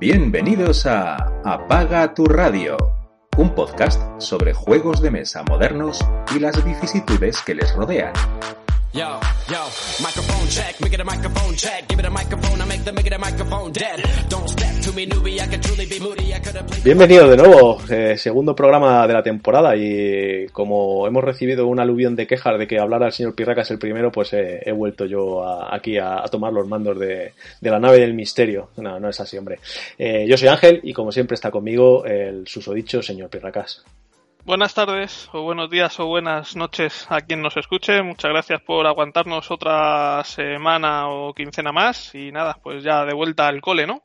Bienvenidos a Apaga tu radio, un podcast sobre juegos de mesa modernos y las vicisitudes que les rodean. Yo, yo, microphone check, make it a microphone check, give it a microphone, I make the make it a microphone dead. Don't step to me, newbie, I truly be moody, I could have played... Bienvenido de nuevo, eh, segundo programa de la temporada y como hemos recibido un aluvión de quejas de que hablara el señor Pirracas el primero, pues eh, he vuelto yo a, aquí a, a, tomar los mandos de, de, la nave del misterio. No, no es así, hombre. Eh, yo soy Ángel y como siempre está conmigo el susodicho señor Pirracas. Buenas tardes, o buenos días, o buenas noches a quien nos escuche. Muchas gracias por aguantarnos otra semana o quincena más. Y nada, pues ya de vuelta al cole, ¿no?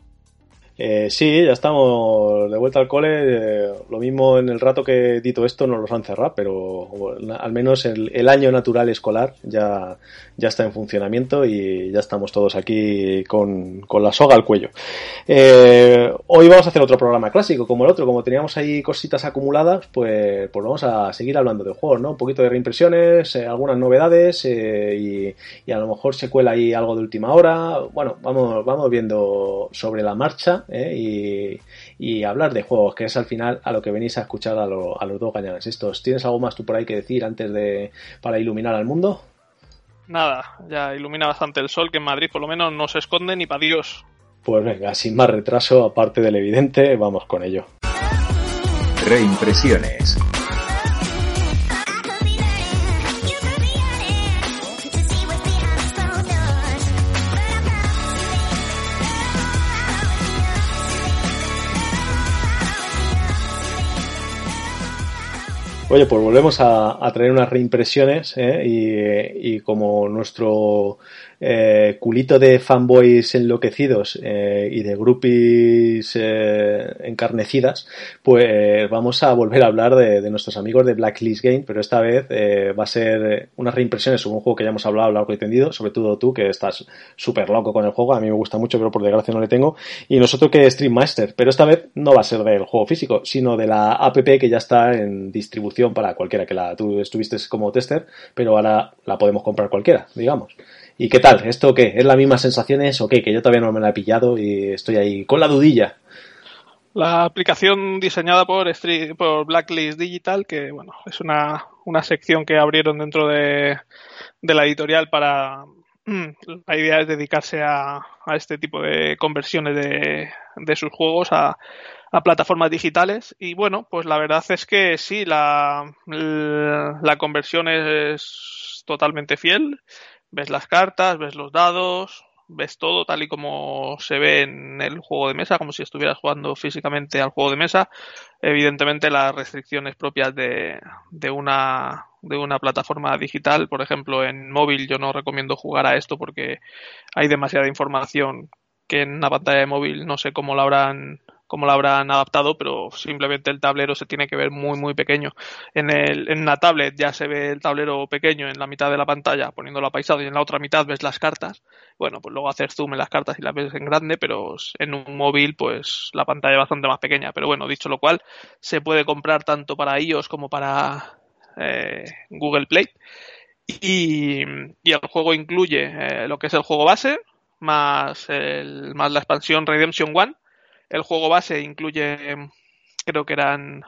Eh, sí, ya estamos de vuelta al cole. Eh, lo mismo en el rato que dito esto nos los han cerrado, pero al menos el, el, año natural escolar ya, ya está en funcionamiento y ya estamos todos aquí con, con la soga al cuello. Eh, hoy vamos a hacer otro programa clásico, como el otro, como teníamos ahí cositas acumuladas, pues, pues vamos a seguir hablando de juegos, ¿no? Un poquito de reimpresiones, eh, algunas novedades eh, y, y, a lo mejor se cuela ahí algo de última hora. Bueno, vamos, vamos viendo sobre la marcha ¿eh? y, y, hablar de juegos, que es al final a lo que venís a escuchar a, lo, a los dos gañanes estos. ¿Tienes algo más tú por ahí que decir antes de para iluminar al mundo? Nada, ya ilumina bastante el sol, que en Madrid por lo menos no se esconde ni para Dios. Pues venga, sin más retraso, aparte del evidente, vamos con ello. Reimpresiones. Oye, pues volvemos a, traer unas reimpresiones ¿eh? y, como nuestro eh, culito de fanboys enloquecidos eh, y de groupies eh, encarnecidas, pues vamos a volver a hablar de, nuestros amigos de Blacklist Game, pero esta vez eh, va a ser unas reimpresiones sobre un juego que ya hemos hablado largo y tendido, sobre todo tú que estás súper loco con el juego, a mí me gusta mucho, pero por desgracia no le tengo, y nosotros que Stream Master, pero esta vez no va a ser del juego físico, sino de la app que ya está en distribución para cualquiera que la tú estuviste como tester, pero ahora la podemos comprar cualquiera, digamos. ¿Y qué tal? ¿Esto qué? ¿Es la misma sensaciones o qué? Que yo todavía no me la he pillado y estoy ahí con la dudilla. La aplicación diseñada por, Blacklist Digital, que bueno, es una, una sección que abrieron dentro de, de la editorial para, la idea es dedicarse a, a, este tipo de conversiones de, de sus juegos a, a, plataformas digitales y bueno pues la verdad es que sí la, la conversión es totalmente fiel ves las cartas ves los dados ves todo tal y como se ve en el juego de mesa, como si estuvieras jugando físicamente al juego de mesa. Evidentemente las restricciones propias de, de, una, de una plataforma digital, por ejemplo en móvil yo no recomiendo jugar a esto porque hay demasiada información que en una pantalla de móvil no sé cómo la habrán cómo lo habrán adaptado, pero simplemente el tablero se tiene que ver muy, muy pequeño. En, el, en una tablet ya se ve el tablero pequeño en la mitad de la pantalla, poniéndolo apaisado, y en la otra mitad ves las cartas. Bueno, pues luego hacer zoom en las cartas y las ves en grande, pero en un móvil, pues la pantalla es bastante más pequeña. Pero bueno, dicho lo cual, se puede comprar tanto para iOS como para eh, Google Play. Y, y, el juego incluye eh, lo que es el juego base, más, el, más la expansión Redemption One, el juego base incluye, creo que eran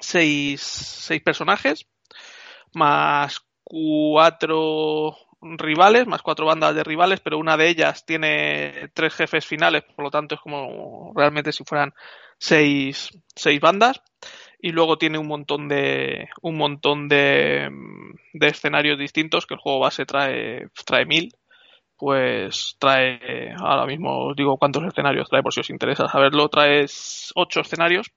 seis, seis personajes, más cuatro rivales, más cuatro bandas de rivales, pero una de ellas tiene tres jefes finales, por lo tanto es como realmente si fueran seis, seis bandas. Y luego tiene un montón de un montón de, de escenarios distintos que el juego base trae, trae mil pues trae, ahora mismo os digo cuántos escenarios trae por si os interesa saberlo, trae ocho escenarios.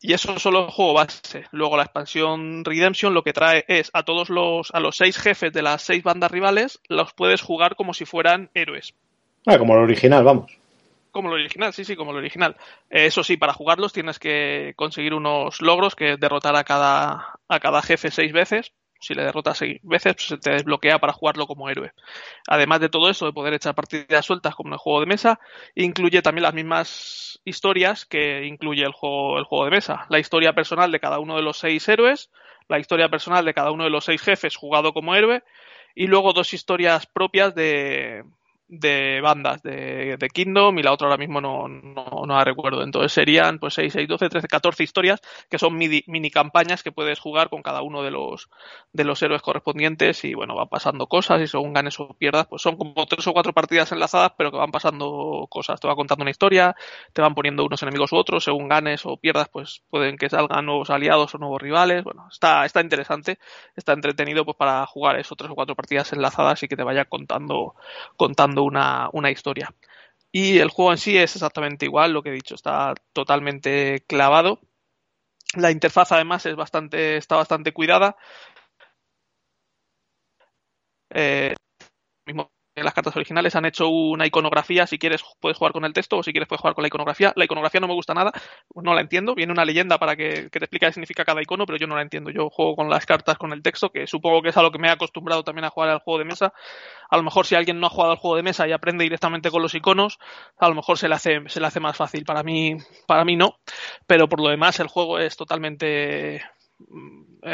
Y eso solo el juego base. Luego la expansión Redemption lo que trae es a todos los, a los seis jefes de las seis bandas rivales, los puedes jugar como si fueran héroes. Ah, como lo original, vamos. Como lo original, sí, sí, como lo original. Eh, eso sí, para jugarlos tienes que conseguir unos logros, que es derrotar a cada, a cada jefe seis veces si le derrotas seis veces, pues se te desbloquea para jugarlo como héroe. Además de todo eso, de poder echar partidas sueltas como en el juego de mesa, incluye también las mismas historias que incluye el juego, el juego de mesa. La historia personal de cada uno de los seis héroes, la historia personal de cada uno de los seis jefes jugado como héroe, y luego dos historias propias de, de bandas de, de, Kingdom y la otra ahora mismo no, no, no, la recuerdo. Entonces serían pues 6, 6, 12, 13, 14 historias que son mini, mini, campañas que puedes jugar con cada uno de los, de los héroes correspondientes y bueno, van pasando cosas y según ganes o pierdas, pues son como tres o cuatro partidas enlazadas pero que van pasando cosas. Te va contando una historia, te van poniendo unos enemigos u otros, según ganes o pierdas pues pueden que salgan nuevos aliados o nuevos rivales. Bueno, está, está interesante, está entretenido pues para jugar eso, tres o cuatro partidas enlazadas y que te vaya contando, contando una, una historia. Y el juego en sí es exactamente igual, lo que he dicho, está totalmente clavado. La interfaz además es bastante, está bastante cuidada. Eh, mismo en las cartas originales han hecho una iconografía, si quieres puedes jugar con el texto o si quieres puedes jugar con la iconografía. La iconografía no me gusta nada, no la entiendo, viene una leyenda para que, que, te explique qué significa cada icono, pero yo no la entiendo. Yo juego con las cartas con el texto, que supongo que es a lo que me he acostumbrado también a jugar al juego de mesa. A lo mejor si alguien no ha jugado al juego de mesa y aprende directamente con los iconos, a lo mejor se le hace, se le hace más fácil. Para mí, para mí no, pero por lo demás el juego es totalmente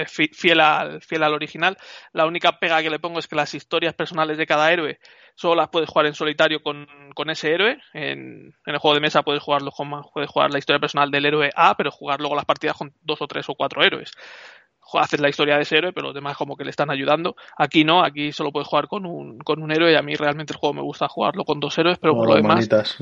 fiel al, fiel al original. La única pega que le pongo es que las historias personales de cada héroe solo las puedes jugar en solitario con, con ese héroe. En, en, el juego de mesa puedes jugarlo con, puedes jugar la historia personal del héroe A, pero jugar luego las partidas con dos o tres o cuatro héroes. Haces la historia de ese héroe, pero los demás como que le están ayudando. Aquí no, aquí solo puedes jugar con un, con un héroe y a mí realmente el juego me gusta jugarlo con dos héroes, pero por lo demás... Manitas.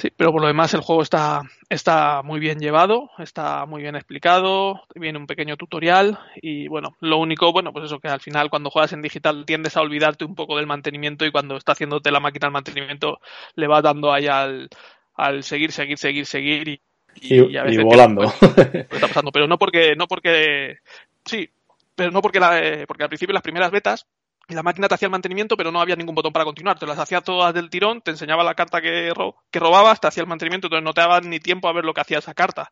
Sí, pero por lo demás el juego está, está muy bien llevado, está muy bien explicado, viene un pequeño tutorial y bueno, lo único, bueno, pues eso que al final cuando juegas en digital tiendes a olvidarte un poco del mantenimiento y cuando está haciéndote la máquina el mantenimiento le vas dando ahí al, al seguir, seguir, seguir, seguir y, y, y, a veces volando. está pasando, pero no porque, no porque, sí, pero no porque, la, porque al principio las primeras betas la máquina te hacía el mantenimiento, pero no había ningún botón para continuar. Te las hacía todas del tirón, te enseñaba la carta que, ro que robabas, te hacía el mantenimiento, entonces no te daban ni tiempo a ver lo que hacía esa carta.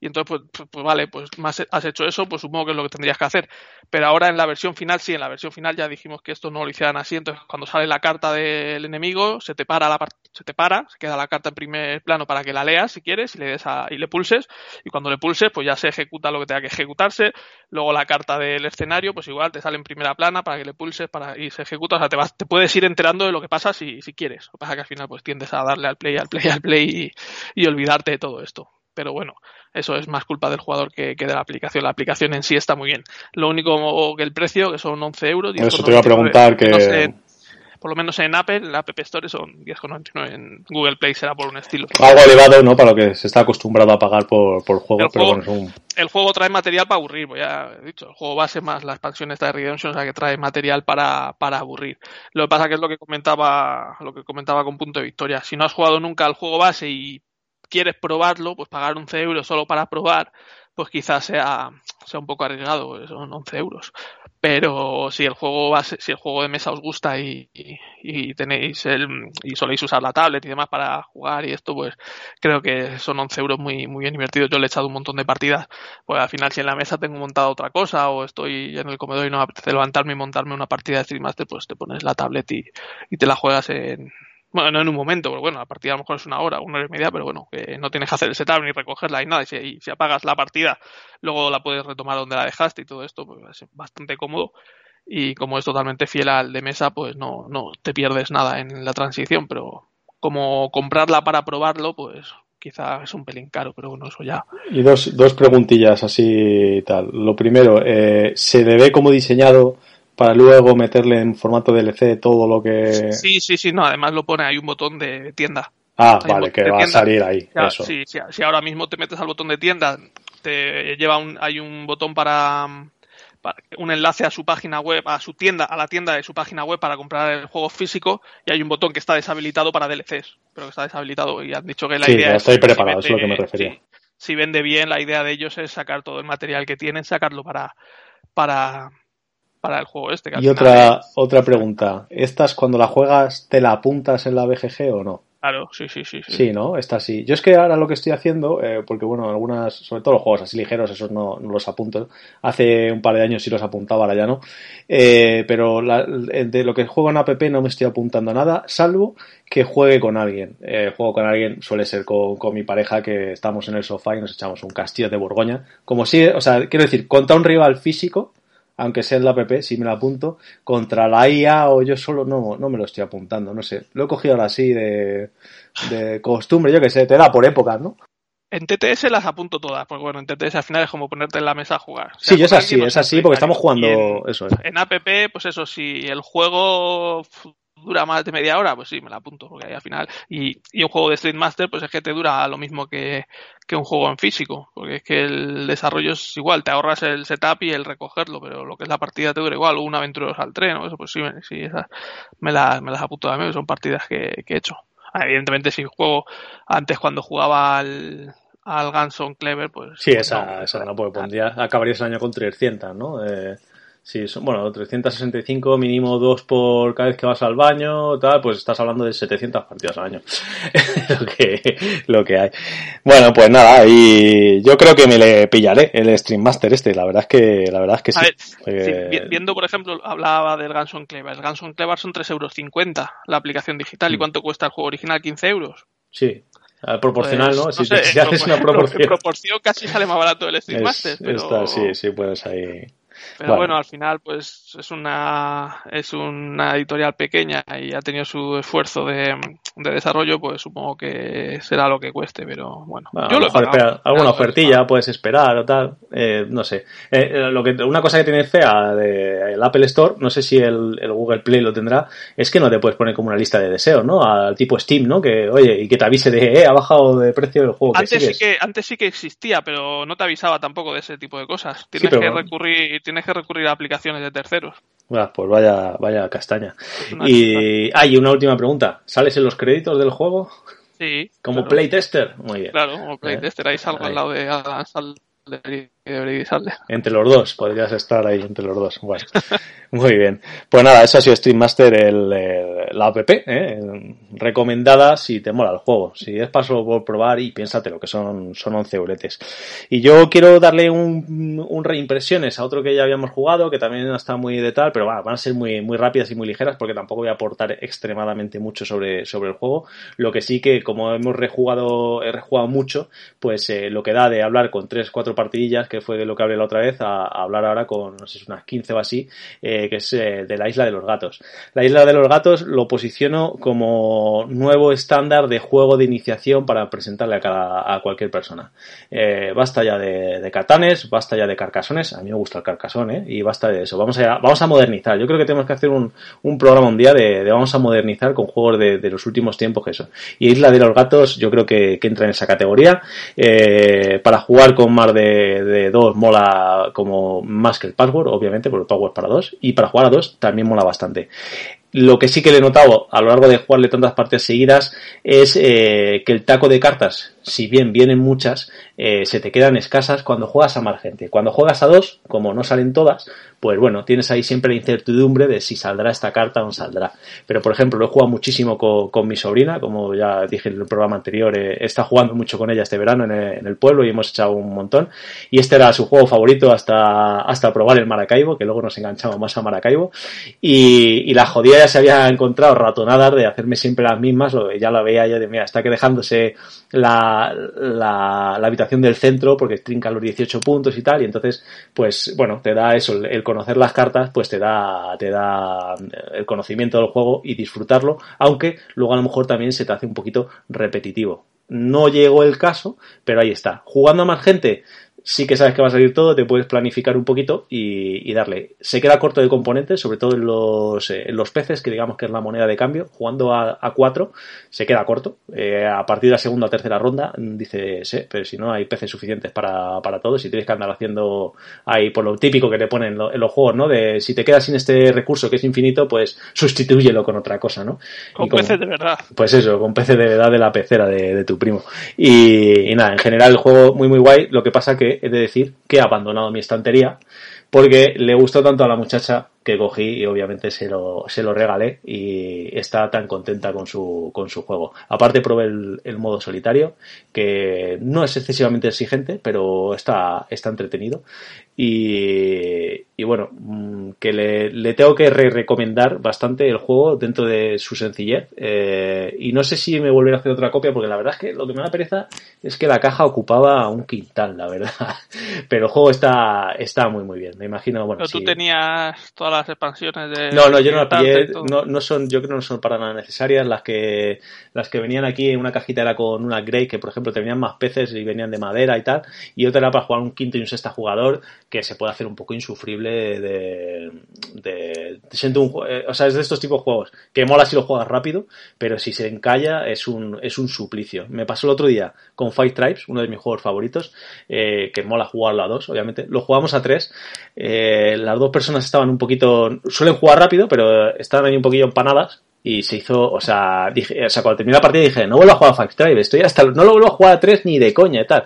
Y entonces, pues, pues, pues, vale, pues más has hecho eso, pues supongo que es lo que tendrías que hacer. Pero ahora en la versión final, sí, en la versión final ya dijimos que esto no lo hicieran así. Entonces, cuando sale la carta del enemigo, se te para la se te para, se queda la carta en primer plano para que la leas si quieres y le des a, y le pulses. Y cuando le pulses, pues ya se ejecuta lo que tenga que ejecutarse. Luego la carta del escenario, pues igual te sale en primera plana para que le pulses para, y se ejecuta. O sea, te vas, te puedes ir enterando de lo que pasa si, si quieres. Lo que pasa que al final pues tiendes a darle al play, al play, al play y, y olvidarte de todo esto pero bueno, eso es más culpa del jugador que, que, de la aplicación. La aplicación en sí está muy bien. Lo único que el precio, que son 11 euros. Eso te iba a preguntar que... No sé, por lo menos en Apple, en la App Store son 10,99. En Google Play será por un estilo. Algo elevado, ¿no? Para lo que se está acostumbrado a pagar por, por juegos, el pero juego, bueno, un... el juego trae material para aburrir, pues ya he dicho. El juego base más la expansión esta de Redemption, o sea que trae material para, para aburrir. Lo que pasa que es lo que comentaba, lo que comentaba con punto de victoria. Si no has jugado nunca al juego base y quieres probarlo, pues pagar 11 euros solo para probar, pues quizás sea, sea un poco arriesgado, son 11 euros. Pero si el juego base, si el juego de mesa os gusta y, y, tenéis el, y soléis usar la tablet y demás para jugar y esto, pues creo que son 11 euros muy, muy bien invertidos. Yo le he echado un montón de partidas, pues al final si en la mesa tengo montado otra cosa o estoy en el comedor y no me apetece levantarme y montarme una partida de Stream Master, pues te pones la tablet y, y te la juegas en, bueno, no en un momento, porque bueno, la partida a lo mejor es una hora, una hora y media, pero bueno, no tienes que hacer el setup ni recogerla y nada. Y si, si apagas la partida, luego la puedes retomar donde la dejaste y todo esto, pues es bastante cómodo. Y como es totalmente fiel al de mesa, pues no, no te pierdes nada en la transición, pero como comprarla para probarlo, pues quizá es un pelín caro, pero bueno, eso ya. Y dos, dos preguntillas así tal. Lo primero, eh, ¿se le ve como diseñado para luego meterle en formato DLC todo lo que... Sí, sí, sí, no, además lo pone, hay un botón de tienda. Ah, hay vale, que va tienda. a salir ahí. Ya, eso. Sí, si, si, ahora mismo te metes al botón de tienda, te lleva un, hay un botón para, para, un enlace a su página web, a su tienda, a la tienda de su página web para comprar el juego físico y hay un botón que está deshabilitado para DLCs, pero que está deshabilitado y han dicho que la sí, idea ya es... estoy preparado, si vende, es lo que me refería. Sí, si vende bien, la idea de ellos es sacar todo el material que tienen, sacarlo para, para, para el juego este. Que y otra, es... otra pregunta. ¿Estas cuando la juegas te la apuntas en la BGG o no? Claro, sí, sí, sí. Sí, sí ¿no? Está así. Yo es que ahora lo que estoy haciendo, eh, porque bueno, algunas, sobre todo los juegos así ligeros, esos no, no, los apunto. Hace un par de años sí los apuntaba, ahora ya no. Eh, pero la, de lo que juego en app no me estoy apuntando nada, salvo que juegue con alguien. Eh, juego con alguien suele ser con, con, mi pareja que estamos en el sofá y nos echamos un castillo de Borgoña. Como si, o sea, quiero decir, contra un rival físico, aunque sea en la app, si me la apunto. Contra la IA o yo solo no, no me lo estoy apuntando, no sé. Lo he cogido ahora así de, de costumbre, yo que sé, te da por épocas, ¿no? En TTS las apunto todas, porque bueno, en TTS al final es como ponerte en la mesa a jugar. sí, es así, es así, porque estamos jugando en, eso. En APP, pues eso, si el juego dura más de media hora, pues sí, me la apunto, porque ahí al final. Y, y un juego de Street Master, pues es que te dura lo mismo que, que un juego en físico, porque es que el desarrollo es igual, te ahorras el setup y el recogerlo, pero lo que es la partida te dura igual, una aventura al tren, o eso, pues sí, sí esas me, la, me las apunto también, son partidas que, que he hecho. Evidentemente, si juego antes cuando jugaba al, al Ganson Clever, pues. Sí, esa no, esa no, porque pondría, acabarías el año con 300, ¿no? Eh, sí, son, bueno, 365, mínimo dos por cada vez que vas al baño, tal, pues estás hablando de 700 partidas al año. lo, que, lo que hay. Bueno, pues nada, y yo creo que me le pillaré el Stream Master este, la verdad es que, la verdad es que sí. Ver, eh... sí viendo, por ejemplo, hablaba del Ganson Clever. El Ganson Clever son 3,50 euros la aplicación digital. ¿Y cuánto cuesta el juego original? 15 euros. Sí, proporcional, pues, ¿no? Si, no sé, si haces una proporción. En proporción casi sale más barato el Stream Master. Pero... Está, sí, sí, puedes ahí. Pero bueno. bueno. al final, pues es una es una editorial pequeña y ha tenido su esfuerzo de, de desarrollo, pues supongo que será lo que cueste, pero bueno. bueno yo lo mejor espera, alguna ofertilla puedes esperar o tal, eh, no sé. Eh, lo que una cosa que tiene fea del Apple Store, no sé si el, el, Google Play lo tendrá, es que no te puedes poner como una lista de deseos, ¿no? Al tipo Steam, ¿no? Que oye y que te avise de eh, ha bajado de precio el juego. Antes que sí que antes sí que existía, pero no te avisaba tampoco de ese tipo de cosas. Tienes sí, que recurrir tienes que recurrir a aplicaciones de terceros. Pues vaya, vaya castaña. Y hay ah, una última pregunta. ¿Sales en los créditos del juego? Sí. Como claro. playtester. Muy bien. Claro, como playtester. Ahí salgo ahí. al lado de Adam Entre los dos, podrías estar ahí entre los dos. Bueno, muy bien. Pues nada, eso ha sido Stream Master, el, el, la app, ¿eh? recomendada si te mola el juego. Si es paso por probar y piénsate lo que son, son 11 euretes. Y yo quiero darle un, un reimpresiones a otro que ya habíamos jugado, que también está muy de tal, pero bueno, van a ser muy, muy rápidas y muy ligeras porque tampoco voy a aportar extremadamente mucho sobre, sobre el juego. Lo que sí que, como hemos rejugado, he rejugado mucho, pues eh, lo que da de hablar con 3, 4 partidillas, que fue de lo que hablé la otra vez, a, hablar ahora con, no sé, unas 15 o así, eh, que es eh, de la Isla de los Gatos. La Isla de los Gatos lo posiciono como nuevo estándar de juego de iniciación para presentarle a, cada, a cualquier persona. Eh, basta ya de, de, catanes, basta ya de carcasones, a mí me gusta el carcasón, ¿eh? y basta de eso. Vamos a, vamos a modernizar. Yo creo que tenemos que hacer un, un programa un día de, vamos a modernizar con juegos de, los últimos tiempos que eso. Y Isla de los Gatos yo creo que, que entra en esa categoría. Para jugar con más de, de, dos mola como más que el password, obviamente, porque el password para dos. Y para jugar a dos también mola bastante. Lo que sí que le he notado a lo largo de jugarle tantas partidas seguidas es eh, que el taco de cartas, si bien vienen muchas, eh, se te quedan escasas cuando juegas a más gente. Cuando juegas a dos, como no salen todas, pues bueno, tienes ahí siempre la incertidumbre de si saldrá esta carta o no saldrá. Pero por ejemplo, lo he jugado muchísimo con, mi sobrina, como ya dije en el programa anterior, eh, está jugando mucho con ella este verano en el, pueblo y hemos echado un montón. Y este era su juego favorito hasta, hasta probar el Maracaibo, que luego nos enganchamos más a Maracaibo. Y, la ya se había encontrado ratonadas de hacerme siempre las mismas, ya la veía ya de, mira, está que dejándose la, la, la habitación del centro porque trinca los 18 puntos y tal, y entonces, pues bueno, te da eso, el, el conocer las cartas, pues te da, te da el conocimiento del juego y disfrutarlo, aunque luego a lo mejor también se te hace un poquito repetitivo. No llegó el caso, pero ahí está. Jugando a más gente, sí que sabes que va a salir todo, te puedes planificar un poquito y, y darle. Se queda corto de componentes, sobre todo en los, eh, en los peces, que digamos que es la moneda de cambio. Jugando a, a cuatro, se queda corto. Eh, a partir de la segunda o tercera ronda, dice, sí, pero si no hay peces suficientes para, para todos y tienes que andar haciendo ahí por lo típico que te ponen en, lo, en, los juegos, ¿no? De si te quedas sin este recurso que es infinito, pues sustitúyelo con otra cosa, ¿no? Con peces de verdad. Pues eso, con peces de verdad de la pecera de, de tu primo. Y, y nada, en general el juego muy muy guay, lo que pasa que he de decir que he abandonado mi estantería porque le gustó tanto a la muchacha que cogí y obviamente se lo, se lo regalé y está tan contenta con su, con su juego. Aparte probé el, el modo solitario, que no es excesivamente exigente, pero está, está entretenido. Y, y bueno, mm, que le, tengo que recomendar bastante el juego dentro de su sencillez. Eh, y no sé si me volveré a hacer otra copia, porque la verdad es que lo que me da pereza es que la caja ocupaba un quintal, la verdad. Pero el juego está, está muy, muy bien. Me imagino, bueno. Pero tú tenías todas las expansiones de. No, no, yo no la pillé. No, no son, yo creo que no son para nada necesarias. Las que, las que venían aquí en una cajita era con una Grey, que por ejemplo tenían más peces y venían de madera y tal. Y otra era para jugar un quinto y un sexto jugador, que se puede hacer un poco insufrible de, de, siento un, eh, o sea, es de estos tipos de juegos que mola si lo juegas rápido, pero si se encalla es un, es un suplicio. Me pasó el otro día con Fight Tribes, uno de mis juegos favoritos, eh, que mola jugarlo a dos, obviamente. Lo jugamos a tres, eh, las dos personas estaban un poquito, suelen jugar rápido, pero estaban ahí un poquillo empanadas y se hizo, o sea, dije, o sea, cuando terminé la partida dije, no vuelvo a jugar a Five Drive, estoy hasta, no lo vuelvo a jugar a 3 ni de coña y tal.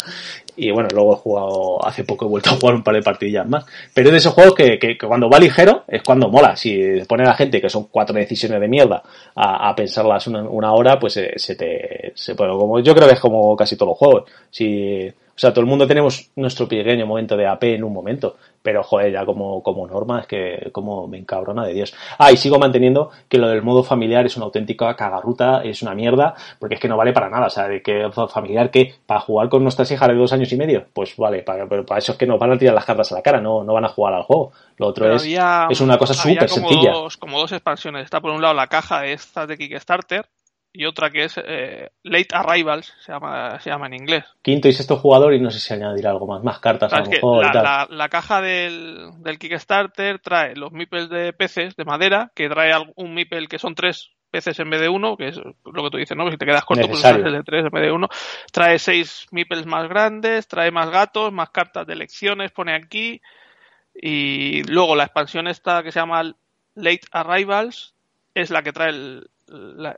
Y bueno, luego he jugado, hace poco he vuelto a jugar un par de partidillas más. Pero es de esos juegos que, que, cuando va ligero es cuando mola. Si pone a la gente que son cuatro decisiones de mierda a, pensarlas una, una, hora, pues se, se te, se, bueno, como, yo creo que es como casi todos los juegos. Si, o sea, todo el mundo tenemos nuestro pequeño momento de AP en un momento, pero joder, ya como, como norma es que como me encabrona de Dios. Ah, y sigo manteniendo que lo del modo familiar es una auténtica cagarruta, es una mierda, porque es que no vale para nada. O sea, de que familiar que para jugar con nuestras hijas de dos años y medio, pues vale, para, pero para eso es que nos van a tirar las cartas a la cara, no, no van a jugar al juego. Lo otro es, es una cosa súper sencilla. como dos expansiones. Está por un lado la caja esta de Kickstarter, y otra que es eh, Late Arrivals, se llama, se llama en inglés. Quinto y sexto jugador y no sé si añadirá algo más, más cartas a lo mejor. La, La, la, caja del, del, Kickstarter trae los meeples de peces de madera, que trae un meeple que son tres peces en vez de uno, que es lo que tú dices, ¿no? Si te quedas corto, pues de tres en vez de uno. Trae seis meeples más grandes, trae más gatos, más cartas de elecciones, pone aquí. Y luego la expansión esta que se llama Late Arrivals es la que trae el,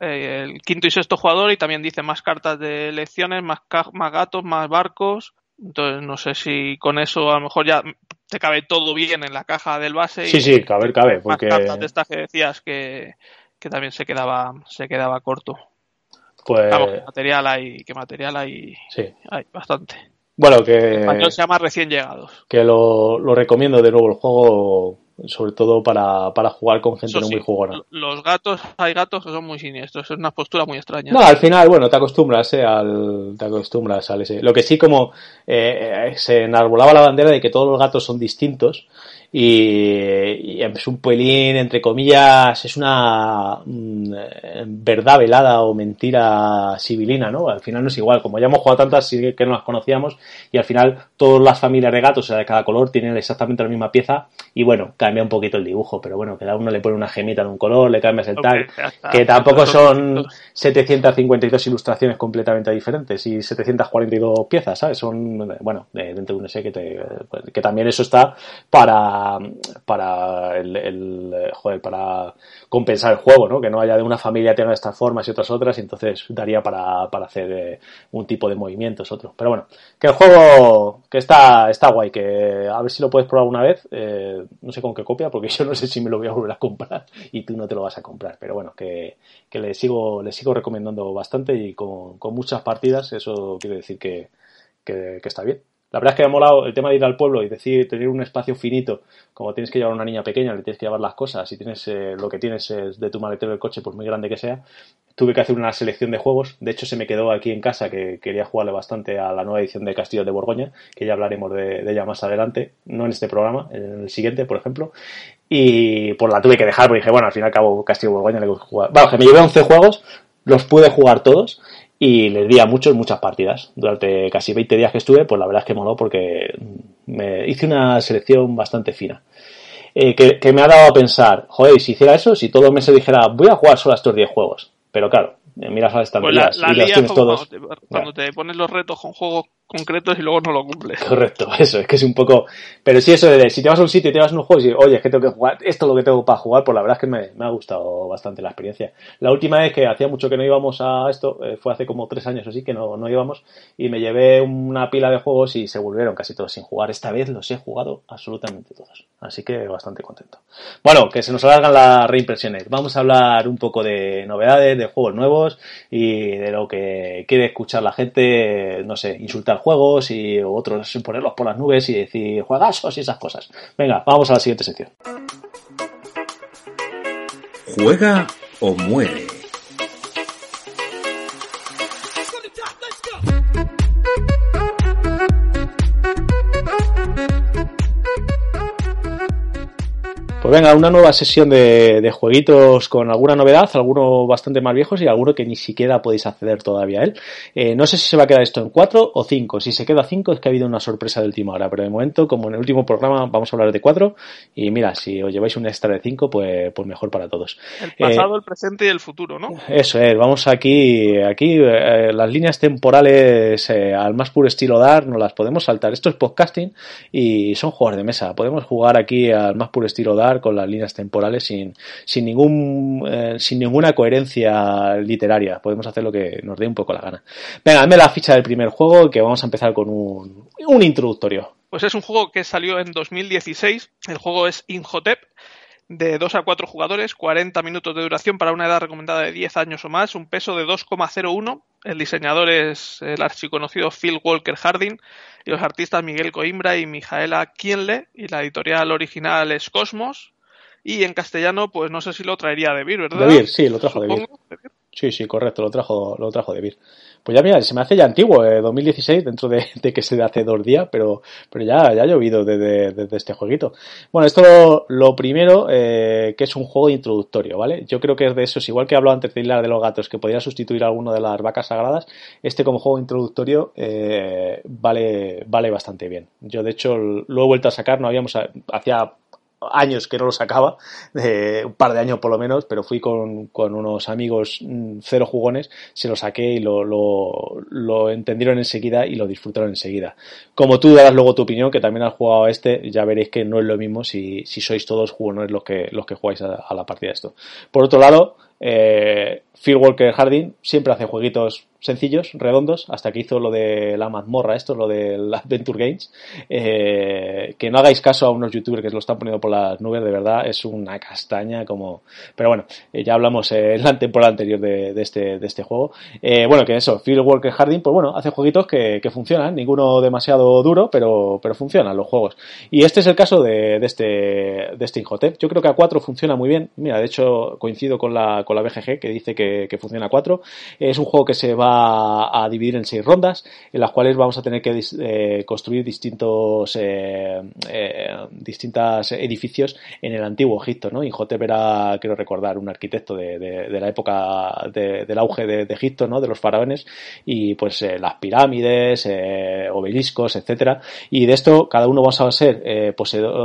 eh, el quinto y sexto jugador y también dice más cartas de elecciones, más, más gatos, más barcos. Entonces no sé si con eso a lo mejor ya te cabe todo bien en la caja del base. Sí, sí, cabe, cabe. Porque... Más cartas de estas que decías que, que también se quedaba, se quedaba corto. Pues... material hay, que material hay, sí. hay bastante. Bueno, que... El se llama Recién Llegados. Que lo, lo recomiendo de nuevo el juego sobre todo para, para jugar con gente no muy jugona. Los gatos, hay gatos que son muy siniestros, es una postura muy extraña. No, al final, bueno, te acostumbras, eh, al, te acostumbras al ese. Lo que sí como eh, eh, se enarbolaba la bandera de que todos los gatos son distintos y, es un pelín, entre comillas, es una mm, verdad velada o mentira civilina, ¿no? Al final no es igual, como ya hemos jugado tantas sí que no las conocíamos y al final todas las familias de gatos, o sea, de cada color, tienen exactamente la misma pieza y bueno, cambia un poquito el dibujo, pero bueno, cada uno le pone una gemita de un color, le cambias el tag, que tampoco son 752 ilustraciones completamente diferentes y 742 piezas, ¿sabes? Son, bueno, dentro de un ese que, te, que también eso está para para, el, joder, para compensar el juego, ¿no? Que no haya de una familia tenga estas formas y otras otras, y entonces daría para, para hacer eh, un tipo de movimientos, otro. Pero bueno, que el juego que está, está guay, que a ver si lo puedes probar una vez, eh, no sé con qué copia, porque yo no sé si me lo voy a volver a comprar y tú no te lo vas a comprar, pero bueno, que, que le sigo, le sigo recomendando bastante y con, con muchas partidas, eso quiere decir que, que, que está bien. La verdad es que me ha molado el tema de ir al pueblo y decir, tener un espacio finito, como tienes que llevar a una niña pequeña, le tienes que llevar las cosas y tienes eh, lo que tienes es de tu maletero del coche, por muy grande que sea. Tuve que hacer una selección de juegos. De hecho, se me quedó aquí en casa que quería jugarle bastante a la nueva edición de Castillo de Borgoña, que ya hablaremos de, ella más adelante, no en este programa, en el siguiente, por ejemplo. Y pues la tuve que dejar porque dije, bueno, al fin y al cabo Castillo de Borgoña le jugar. Bueno, que me llevé 11 juegos, los pude jugar todos y les di a muchos muchas partidas. Durante casi 20 días que estuve, pues la verdad es que moló porque me hice una selección bastante fina. Eh, que, me ha dado a pensar, joder, si hiciera eso, si todo el mes se dijera, voy a jugar solo a estos 10 juegos. Pero claro, miras a las estanterías pues y las tienes todos. Cuando, te, pones los retos con juegos concretos y luego no lo cumples. Correcto, eso, es que es un poco. Pero sí, eso de si te vas a un sitio y te vas a un juego y dices, oye, es que tengo que jugar, esto es lo que tengo para jugar, pues la verdad es que me, me ha gustado bastante la experiencia. La última vez que hacía mucho que no íbamos a esto, eh, fue hace como tres años o así que no, no íbamos, y me llevé una pila de juegos y se volvieron casi todos sin jugar. Esta vez los he jugado absolutamente todos. Así que bastante contento. Bueno, que se nos alargan las reimpresiones. Vamos a hablar un poco de novedades, de juegos nuevos y de lo que quiere escuchar la gente, no sé, insultar juegos y otros ponerlos por las nubes y decir juegazos y esas cosas. Venga, vamos a la siguiente sección. Juega o muere. Venga, una nueva sesión de, jueguitos con alguna novedad, algunos bastante más viejos y alguno que ni siquiera podéis acceder todavía a él. Eh, no sé si se va a quedar esto en 4 o 5. Si se queda 5 es que ha habido una sorpresa de última hora, pero de momento, como en el último programa, vamos a hablar de 4 y mira, si os lleváis un extra de 5, pues, pues mejor para todos. El pasado, eh, el presente y el futuro, ¿no? Eso es, vamos aquí, aquí eh, las líneas temporales al más puro estilo dar, no las podemos saltar. Esto es podcasting y son juegos de mesa. Podemos jugar aquí al más puro estilo dar con las líneas temporales sin, sin, ningún, eh, sin ninguna coherencia literaria. Podemos hacer lo que nos dé un poco la gana. Venga, dame la ficha del primer juego que vamos a empezar con un, un introductorio. Pues es un juego que salió en 2016. El juego es Inhotep de 2 a 4 jugadores, 40 minutos de duración para una edad recomendada de 10 años o más, un peso de 2,01. El diseñador es el archiconocido Phil Walker Harding y los artistas Miguel Coimbra y Mijaela Kienle y la editorial original es Cosmos. Y en castellano, pues no sé si lo traería De Beer, ¿verdad? De Beer, sí, lo trajo De Beer. Sí, sí, correcto, lo trajo, lo trajo De Beer. Pues ya mira, se me hace ya antiguo, eh, 2016, dentro de, que se de hace dos días, pero, pero ya, ya ha llovido desde, desde este jueguito. Bueno, esto lo, primero, eh, que es un juego introductorio, ¿vale? Yo creo que es de esos, igual que hablado antes de Hilar de los Gatos, que podría sustituir alguno de las vacas sagradas, este como juego introductorio eh, vale, vale bastante bien. Yo, de hecho, lo he vuelto a sacar, no habíamos, hacía años que no lo sacaba, un par de años por lo menos, pero fui con, con unos amigos mm, cero jugones, se lo saqué y lo, lo, lo, entendieron enseguida y lo disfrutaron enseguida. Como tú darás luego tu opinión, que también has jugado a este, ya veréis que no es lo mismo si, si sois todos jugones los que, los que jugáis a, a la partida de esto. Por otro lado, eh, Phil Walker Harding siempre hace jueguitos sencillos, redondos, hasta que hizo lo de la mazmorra, esto, lo de las Adventure Games. Eh, que no hagáis caso a unos youtubers que lo están poniendo por las nubes, de verdad, es una castaña como... Pero bueno, eh, ya hablamos en la temporada anterior de, este, de este juego. Eh, bueno, que eso, Phil Walker Harding, pues bueno, hace jueguitos que, funcionan, ninguno demasiado duro, pero, pero funcionan los juegos. Y este es el caso de, este, de este Inhotep. Yo creo que a 4 funciona muy bien. Mira, de hecho, coincido con la, la BGG que dice que, funciona a 4. Es un juego que se va a, dividir en seis rondas, en las cuales vamos a tener que eh, construir distintos eh, eh, distintos edificios en el antiguo Egipto, ¿no? Inhotep era, quiero recordar, un arquitecto de, la época del auge de, Egipto, ¿no? De los faraones y pues las pirámides, obeliscos, etcétera. Y de esto cada uno vamos a ser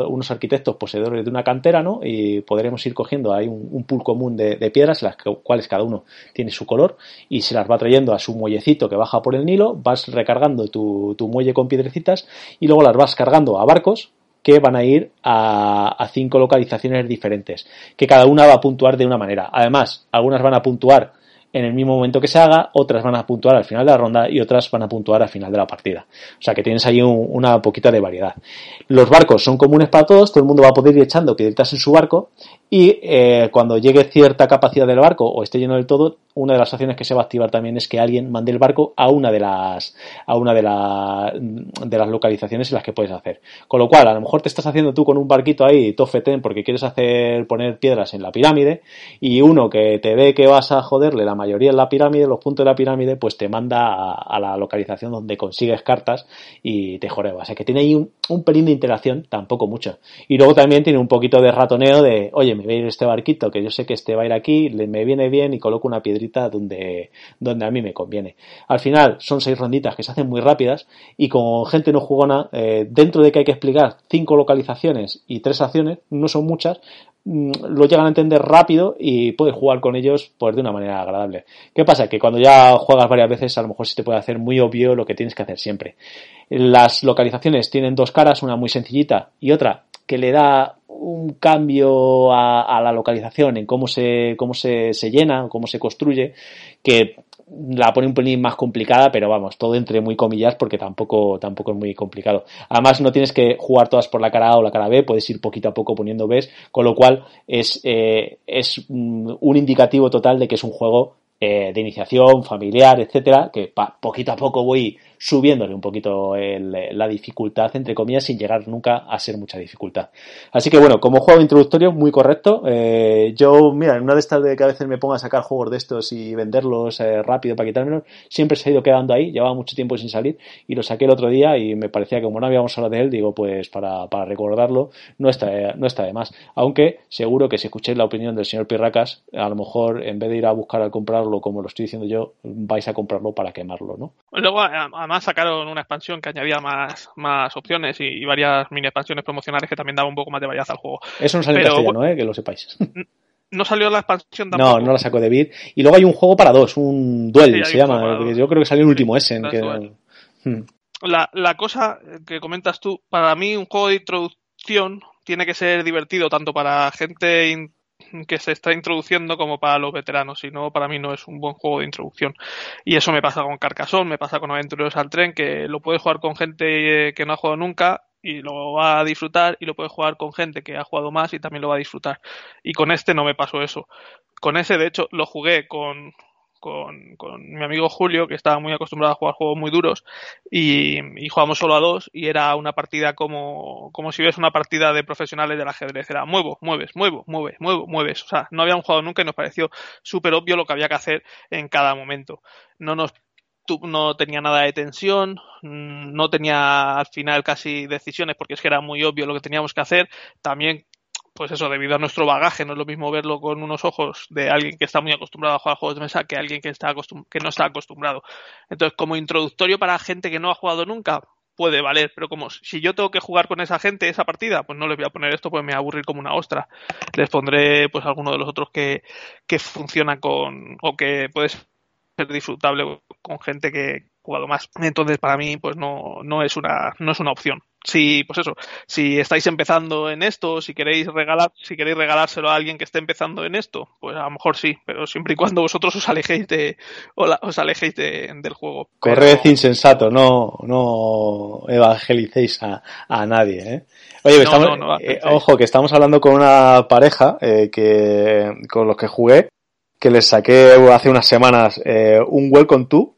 unos arquitectos poseedores de una cantera, ¿no? Y podremos ir cogiendo ahí un, pool común de, piedras, las cuales cada uno tiene su color y se las va trayendo a su muellecito que baja por el Nilo, vas recargando tu, muelle con piedrecitas y luego las vas cargando a barcos que van a ir a, a, cinco localizaciones diferentes, que cada una va a puntuar de una manera. Además, algunas van a puntuar en el mismo momento que se haga, otras van a puntuar al final de la ronda y otras van a puntuar al final de la partida. O sea que tienes ahí una poquita de variedad. Los barcos son comunes para todos, todo el mundo va a poder ir echando piedritas en su barco y eh, cuando llegue cierta capacidad del barco o esté lleno del todo, una de las acciones que se va a activar también es que alguien mande el barco a una de las a una de, de las localizaciones en las que puedes hacer. Con lo cual, a lo mejor te estás haciendo tú con un barquito ahí tofetén porque quieres hacer poner piedras en la pirámide y uno que te ve que vas a joderle la mayoría en la pirámide, los puntos de la pirámide, pues te manda a, la localización donde consigues cartas y te joreba. O sea que tiene ahí un, un pelín de interacción, tampoco mucho. Y luego también tiene un poquito de ratoneo de, oye, me voy a ir este barquito que yo sé que este va a ir aquí, me viene bien y coloco una piedrita donde, donde a mí me conviene. Al final son seis ronditas que se hacen muy rápidas y con gente no jugona, eh, dentro de que hay que explicar cinco localizaciones y tres acciones, no son muchas, mm, lo llegan a entender rápido y puedes jugar con ellos pues de una manera agradable. ¿Qué pasa? Que cuando ya juegas varias veces a lo mejor se te puede hacer muy obvio lo que tienes que hacer siempre. Las localizaciones tienen dos caras, una muy sencillita y otra que le da un cambio a, la localización en cómo se, cómo se, se llena, cómo se construye, que la pone un pelín más complicada, pero vamos, todo entre muy comillas porque tampoco, tampoco es muy complicado. Además, no tienes que jugar todas por la cara A o la cara B, puedes ir poquito a poco poniendo Bs, con lo cual es, eh, es un indicativo total de que es un juego eh, de iniciación, familiar, etcétera, que poquito a poco voy subiéndole un poquito la dificultad, entre comillas, sin llegar nunca a ser mucha dificultad. Así que bueno, como juego introductorio, muy correcto. Eh, yo, mira, en una de estas de que a veces me pongo a sacar juegos de estos y venderlos eh, rápido para quitármelos, siempre se ha ido quedando ahí, llevaba mucho tiempo sin salir y lo saqué el otro día y me parecía que como no habíamos hablado de él, digo, pues para, para recordarlo, no está, no está de más. Aunque seguro que si escucháis la opinión del señor Pirracas, a lo mejor en vez de ir a buscar al comprarlo, como lo estoy diciendo yo, vais a comprarlo para quemarlo, ¿no? Luego, además sacaron una expansión que añadía más, más opciones y, varias mini expansiones promocionales que también daba un poco más de variedad al juego. Eso no salió en castellano, ¿eh? que lo sepáis. No salió la expansión tampoco. No, no la sacó de Beat. Y luego hay un juego para dos, un Duel se llama. Yo creo que salió el último ese. Hmm. La, la cosa que comentas tú, para mí un juego de introducción tiene que ser divertido tanto para gente que se está introduciendo como para los veteranos, si no, para mí no es un buen juego de introducción. Y eso me pasa con Carcassonne, me pasa con Aventureros al Tren, que lo puedes jugar con gente que no ha jugado nunca y lo va a disfrutar y lo puedes jugar con gente que ha jugado más y también lo va a disfrutar. Y con este no me pasó eso. Con ese, de hecho, lo jugué con, con, con, mi amigo Julio, que estaba muy acostumbrado a jugar juegos muy duros, y, jugamos solo a dos, y era una partida como, como si ves una partida de profesionales del ajedrez. Era muevo, mueves, muevo, mueves, muevo, mueves. O sea, no habíamos jugado nunca y nos pareció súper obvio lo que había que hacer en cada momento. No nos no tenía nada de tensión, no tenía al final casi decisiones porque es que era muy obvio lo que teníamos que hacer. También pues eso, debido a nuestro bagaje, no es lo mismo verlo con unos ojos de alguien que está muy acostumbrado a jugar juegos de mesa que alguien que, está que no está acostumbrado. Entonces, como introductorio para gente que no ha jugado nunca, puede valer, pero como si yo tengo que jugar con esa gente esa partida, pues no les voy a poner esto, pues me voy a aburrir como una ostra. Les pondré pues alguno de los otros que, que funciona con, o que puede ser disfrutable con gente que jugado más. Entonces, para mí, pues no, no es una, no es una opción si, pues eso, si estáis empezando en esto, si queréis regalar, si queréis regalárselo a alguien que esté empezando en esto, pues a lo mejor sí, pero siempre y cuando vosotros os alejéis de, os alejéis del juego. Corred insensato, no, no evangelicéis a, a nadie, ¿eh? Oye, eh, ojo, que estamos hablando con una pareja eh, que, con los que jugué, que les saqué hace unas semanas eh, un Welcome To,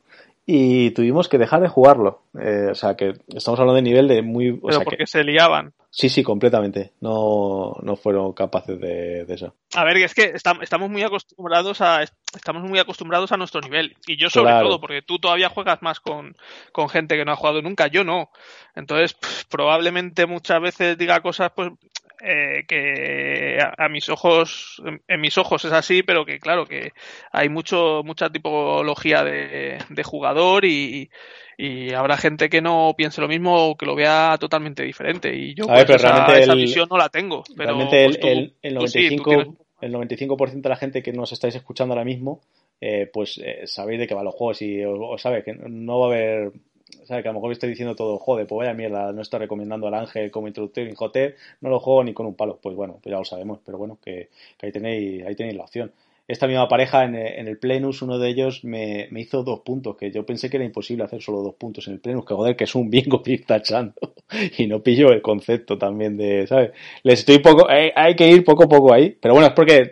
y tuvimos que dejar de jugarlo. Eh, o sea, que estamos hablando de nivel de muy... O Pero porque se liaban. Sí, sí, completamente. No, no fueron capaces de, eso. A ver, es que estamos muy acostumbrados a estamos muy acostumbrados a nuestro nivel. Y yo sobre todo, porque tú todavía juegas más con, con, gente que no ha jugado nunca, yo no. Entonces, probablemente muchas veces diga cosas pues eh, que a, mis ojos, en, mis ojos es así, pero que claro, que hay mucho, mucha tipología de, jugador y, y, habrá gente que no piense lo mismo o que lo vea totalmente diferente. Y yo pues, esa, visión no la tengo. Pero realmente el, pues el, 95, el 95% de la gente que nos estáis escuchando ahora mismo, eh, pues eh, sabéis de qué va los juegos y os, sabe que no va a haber o sea, que a lo mejor me estoy diciendo todo, joder, pues vaya mierda, no estoy recomendando al Ángel como introductor en Joté, no lo juego ni con un palo. Pues bueno, pues ya lo sabemos, pero bueno, que, ahí, tenéis, ahí tenéis la opción. Esta misma pareja en, el Plenus, uno de ellos me, hizo dos puntos, que yo pensé que era imposible hacer solo dos puntos en el Plenus, que joder, que es un bingo tachando. y no pillo el concepto también de, ¿sabes? Les estoy poco, hay, hay que ir poco a poco ahí, pero bueno, es porque,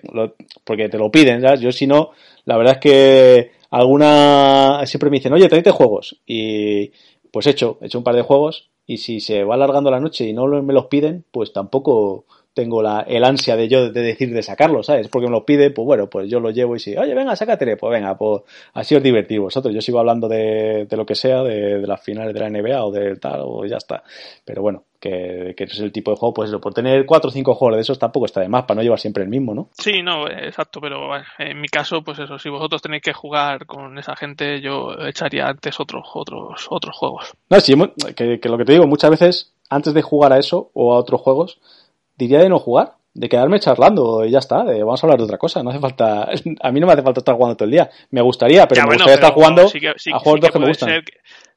porque te lo piden, ¿sabes? Yo si no, la verdad es que alguna siempre me dicen, oye, tráete juegos. Y pues he hecho, he hecho un par de juegos y si se va alargando la noche y no me los piden, pues tampoco tengo la, el ansia de yo de decir de sacarlos, ¿sabes? Porque me los pide, pues bueno, pues yo lo llevo y si, oye, venga, sácate, pues venga, pues así os divertir vosotros. Yo sigo hablando de, de lo que sea, de, de, las finales de la NBA o del tal, o ya está. Pero bueno, que, que es el tipo de juego, pues eso, por tener cuatro o cinco juegos de esos tampoco está de más, para no llevar siempre el mismo, ¿no? Sí, no, exacto, pero en mi caso, pues eso, si vosotros tenéis que jugar con esa gente, yo echaría antes otros, otros, otros juegos. No, sí, que, que lo que te digo, muchas veces, antes de jugar a eso o a otros juegos, diría de no jugar, de quedarme charlando y ya está, de vamos a hablar de otra cosa, no hace falta, a mí no me hace falta estar jugando todo el día, me gustaría, pero me gustaría estar jugando a juegos que, me gustan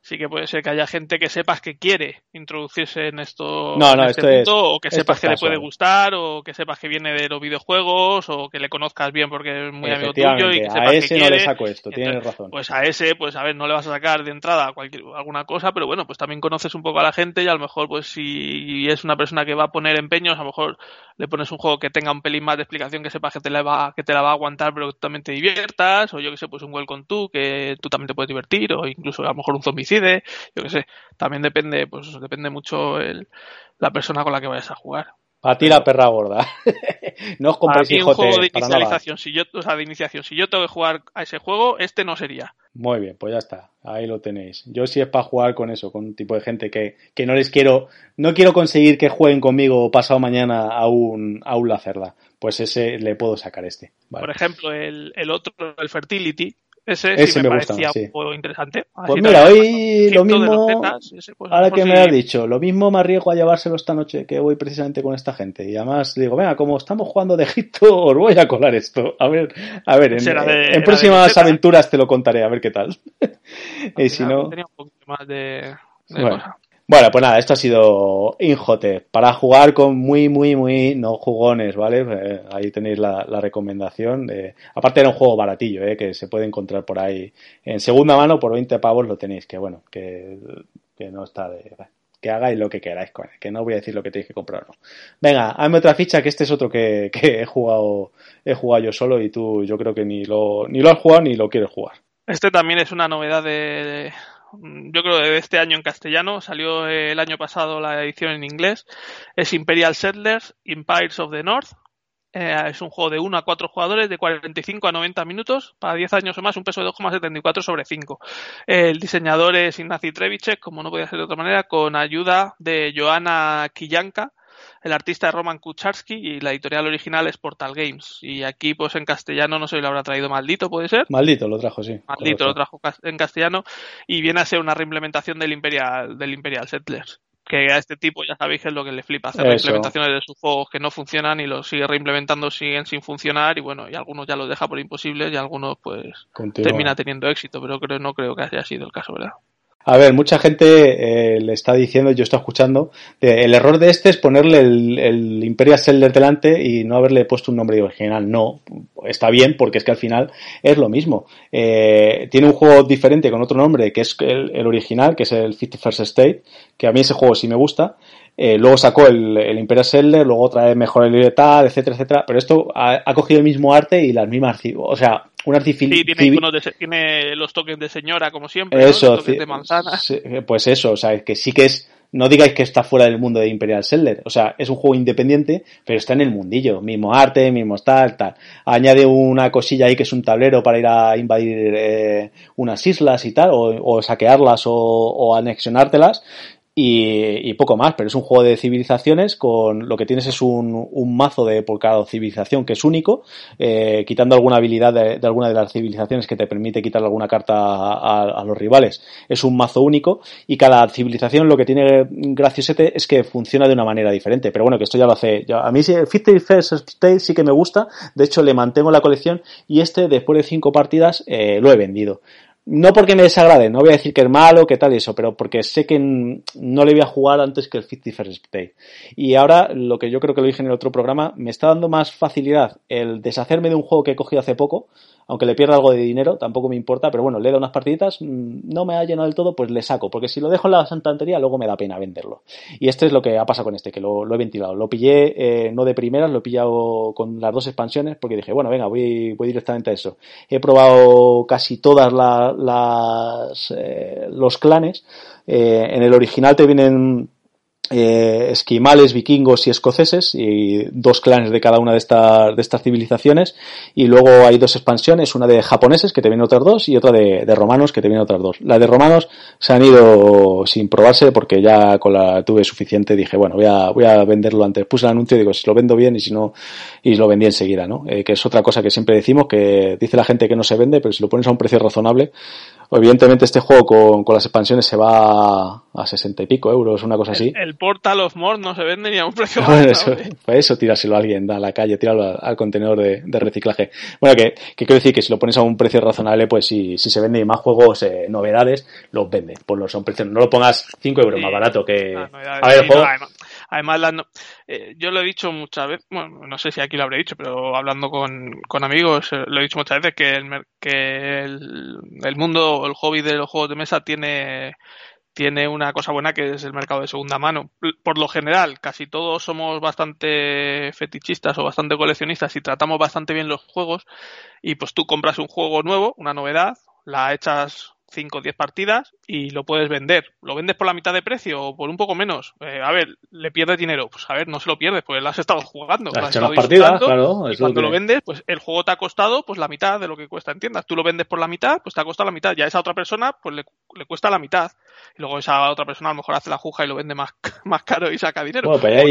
sí que puede ser que haya gente que sepas que quiere introducirse en esto, no, no, este punto, o que sepas que le puede gustar, o que sepas que viene de los videojuegos, o que le conozcas bien porque es muy amigo tuyo y que sepas a ese no le saco esto, tienes razón. Pues a ese, pues a ver, no le vas a sacar de entrada cualquier, alguna cosa, pero bueno, pues también conoces un poco a la gente y a lo mejor, pues si es una persona que va a poner empeños, a lo mejor le pones un juego que tenga un pelín más de explicación, que sepas que te la va, que te la va a aguantar, pero que también te diviertas, o yo que sé, pues un Welcome to, que tú también te puedes divertir, o incluso a lo mejor un yo que sé, también depende, pues depende mucho el, la persona con la que vayas a jugar. A ti la perra gorda. no os compréis un juego de inicialización, si yo, o sea, de iniciación, si yo tengo que jugar a ese juego, este no sería. Muy bien, pues ya está, ahí lo tenéis. Yo sí es para jugar con eso, con un tipo de gente que, que no les quiero, no quiero conseguir que jueguen conmigo pasado mañana a un, a un Lacerda. Pues ese le puedo sacar este. Por ejemplo, el, el otro, el Fertility, ese, sí me, parecía un poco interesante. pues mira, hoy lo mismo, pues, ahora que me has dicho, lo mismo me arriesgo a llevárselo esta noche, que voy precisamente con esta gente. Y además digo, venga, como estamos jugando de Egipto, os voy a colar esto. A ver, a ver, en, próximas aventuras te lo contaré, a ver qué tal. y si no... Tenía un poquito más de, bueno, pues nada, esto ha sido Injote. Para jugar con muy, muy, muy no jugones, ¿vale? Eh, ahí tenéis la, recomendación. De... Aparte era un juego baratillo, ¿eh? Que se puede encontrar por ahí en segunda mano por 20 pavos lo tenéis. Que bueno, que, no está de... Que hagáis lo que queráis con él, que no voy a decir lo que tenéis que comprar. No. Venga, hazme otra ficha, que este es otro que, he jugado he jugado yo solo y tú yo creo que ni lo, ni lo has jugado ni lo quieres jugar. Este también es una novedad de, yo creo de este año en castellano, salió el año pasado la edición en inglés, es Imperial Settlers, Empires of the North. Eh, es un juego de 1 a 4 jugadores de 45 a 90 minutos para 10 años o más, un peso de 2,74 sobre 5. el diseñador es Ignacy Trevicek, como no podía ser de otra manera, con ayuda de Joana Killanka, el artista es Roman Kucharski y la editorial original es Portal Games. Y aquí, pues en castellano, no sé si lo habrá traído Maldito, ¿puede ser? Maldito lo trajo, sí. Maldito lo trajo en castellano y viene a ser una reimplementación del Imperial, del Imperial Settlers que a este tipo ya sabéis que es lo que le flipa, hacer reimplementaciones de sus juegos que no funcionan y los sigue reimplementando, siguen sin funcionar y bueno, y algunos ya los deja por imposibles y algunos pues termina teniendo éxito, pero creo no creo que haya sido el caso, ¿verdad? A ver, mucha gente eh, le está diciendo, yo estoy escuchando, el error de este es ponerle el, Imperial Seller delante y no haberle puesto un nombre original. No, está bien porque es que al final es lo mismo. Eh, tiene un juego diferente con otro nombre que es el, original, que es el 51st State, que a mí ese juego sí me gusta. Eh, luego sacó el, Imperial Seller, luego trae mejor libertad, etcétera, etcétera. Pero esto ha, ha, cogido el mismo arte y las mismas, o sea, un. Sí, tiene, tiene, los toques de señora, como siempre. Eso, Los de manzana. pues eso, o sea, que sí que es. No digáis que está fuera del mundo de Imperial Seller. O sea, es un juego independiente, pero está en el mundillo. Mismo arte, mismo tal, tal. Añade una cosilla ahí que es un tablero para ir a invadir eh, unas islas y tal, o, o saquearlas o, o anexionártelas y, poco más, pero es un juego de civilizaciones con lo que tienes es un, mazo de por cada civilización que es único, eh, quitando alguna habilidad de, alguna de las civilizaciones que te permite quitar alguna carta a, los rivales. Es un mazo único y cada civilización lo que tiene graciosete es que funciona de una manera diferente, pero bueno, que esto ya lo hace. A mí sí, Fifty First State sí que me gusta, de hecho le mantengo la colección y este después de cinco partidas eh, lo he vendido no porque me desagrade, no voy a decir que es malo, que tal y eso, pero porque sé que no le voy a jugar antes que el 50 First Day. Y ahora, lo que yo creo que lo dije en el otro programa, me está dando más facilidad el deshacerme de un juego que he cogido hace poco, aunque le pierda algo de dinero, tampoco me importa, pero bueno, le da unas partiditas, mm, no me ha llenado del todo, pues le saco, porque si lo dejo en la santantería, luego me da pena venderlo. Y este es lo que ha pasado con este, que lo, he ventilado. Lo pillé eh, no de primeras, lo he pillado con las dos expansiones, porque dije, bueno, venga, voy, voy directamente a eso. He probado casi todas las, eh, los clanes. Eh, en el original te vienen eh, esquimales, vikingos y escoceses y dos clanes de cada una de, estas de estas civilizaciones y luego hay dos expansiones, una de japoneses que te vienen otras dos y otra de, de, romanos que te vienen otras dos. La de romanos se han ido sin probarse porque ya con la tuve suficiente dije bueno voy a, voy a venderlo antes. Puse el anuncio y digo si lo vendo bien y si no y lo vendí enseguida, ¿no? Eh, que es otra cosa que siempre decimos que dice la gente que no se vende pero si lo pones a un precio razonable Evidentemente este juego con, con las expansiones se va a 60 y pico euros, una cosa así. El, Portal of More no se vende ni a un precio bueno, eso, pues eso tirárselo a alguien a la calle, tirarlo al, contenedor de, de, reciclaje. Bueno, que, que, quiero decir que si lo pones a un precio razonable, pues si, si se vende más juegos, eh, novedades, los vende. Pues los son precios, no lo pongas 5 euros más barato que... a ver, el juego... Además, eh, yo lo he dicho muchas veces, bueno, no sé si aquí lo habré dicho, pero hablando con, con amigos, eh, lo he dicho muchas veces que el, que el, el mundo, el hobby de los juegos de mesa tiene tiene una cosa buena que es el mercado de segunda mano. Por lo general, casi todos somos bastante fetichistas o bastante coleccionistas y tratamos bastante bien los juegos. Y pues tú compras un juego nuevo, una novedad, la echas 5 o 10 partidas y lo puedes vender. ¿Lo vendes por la mitad de precio o por un poco menos? Eh, a ver, ¿le pierdes dinero? Pues a ver, no se lo pierdes, pues lo has estado jugando. Has estado partidas, claro. Y cuando lo vendes, pues el juego te ha costado pues la mitad de lo que cuesta en tiendas. Tú lo vendes por la mitad, pues te ha costado la mitad. Ya a esa otra persona, pues le, le cuesta la mitad. Y luego esa otra persona a lo mejor hace la juja y lo vende más, más caro y saca dinero. Bueno, pues ahí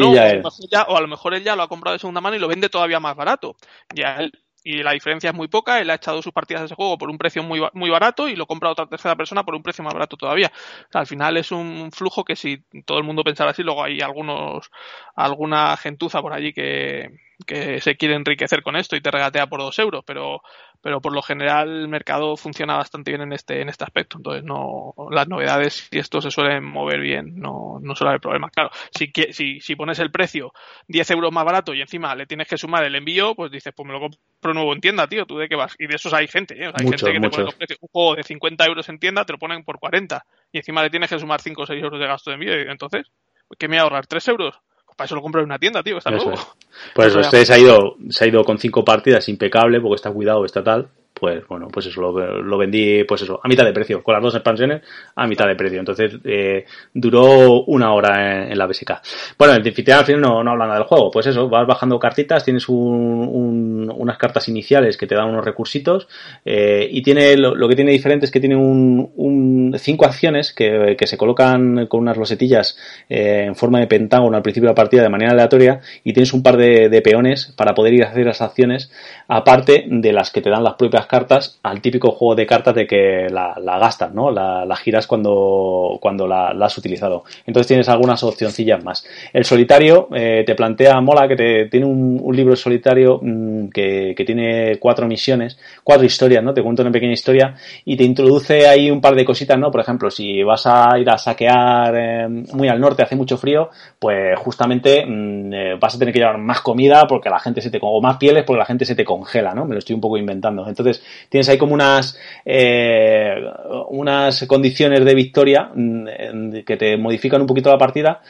ya o, a lo mejor él ya lo ha comprado de segunda mano y lo vende todavía más barato. Ya él y la diferencia es muy poca. Él ha echado sus partidas de ese juego por un precio muy, muy barato y lo compra otra tercera persona por un precio más barato todavía. al final es un flujo que si todo el mundo pensara así, luego hay algunos, alguna gentuza por allí que, que se quiere enriquecer con esto y te regatea por dos euros, pero, pero por lo general el mercado funciona bastante bien en este, en este aspecto. Entonces, no, las novedades y esto se suelen mover bien, no, no suele haber problema. Claro, si, si, si pones el precio 10 euros más barato y encima le tienes que sumar el envío, pues dices, pues me lo compro nuevo en tienda, tío, ¿tú de qué vas? Y de esos hay gente, ¿eh? hay gente que te pone un juego de 50 euros en tienda, te lo ponen por 40 y encima le tienes que sumar 5 o 6 euros de gasto de envío. Y entonces, ¿qué me voy a ahorrar? ¿3 euros? Para eso lo compro en una tienda, tío, está nuevo. Pues eso, este se ha ido, se ha ido con cinco partidas impecable, porque está cuidado, está tal pues bueno, pues eso, lo, vendí, pues eso, a mitad de precio, con las dos expansiones a mitad de precio. Entonces, eh, duró una hora en, la BSK. Bueno, en definitiva al final no, no habla nada del juego, pues eso, vas bajando cartitas, tienes un, unas cartas iniciales que te dan unos recursitos, eh, y tiene, lo, que tiene diferente es que tiene un, un cinco acciones que, que, se colocan con unas losetillas eh, en forma de pentágono al principio de la partida de manera aleatoria, y tienes un par de, de peones para poder ir a hacer las acciones, aparte de las que te dan las propias cartas al típico juego de cartas de que la, gastas, ¿no? La, giras cuando, cuando la, has utilizado. Entonces tienes algunas opcioncillas más. El solitario eh, te plantea, mola, que te, tiene un, libro solitario mm, que, tiene cuatro misiones, cuatro historias, ¿no? Te cuenta una pequeña historia y te introduce ahí un par de cositas, ¿no? Por ejemplo, si vas a ir a saquear eh, muy al norte, hace mucho frío, pues justamente mm, eh, vas a tener que llevar más comida porque la gente se te, o más pieles porque la gente se te congela, ¿no? Me lo estoy un poco inventando. Entonces, tienes ahí como unas, eh, unas condiciones de victoria mm, que te modifican un poquito la partida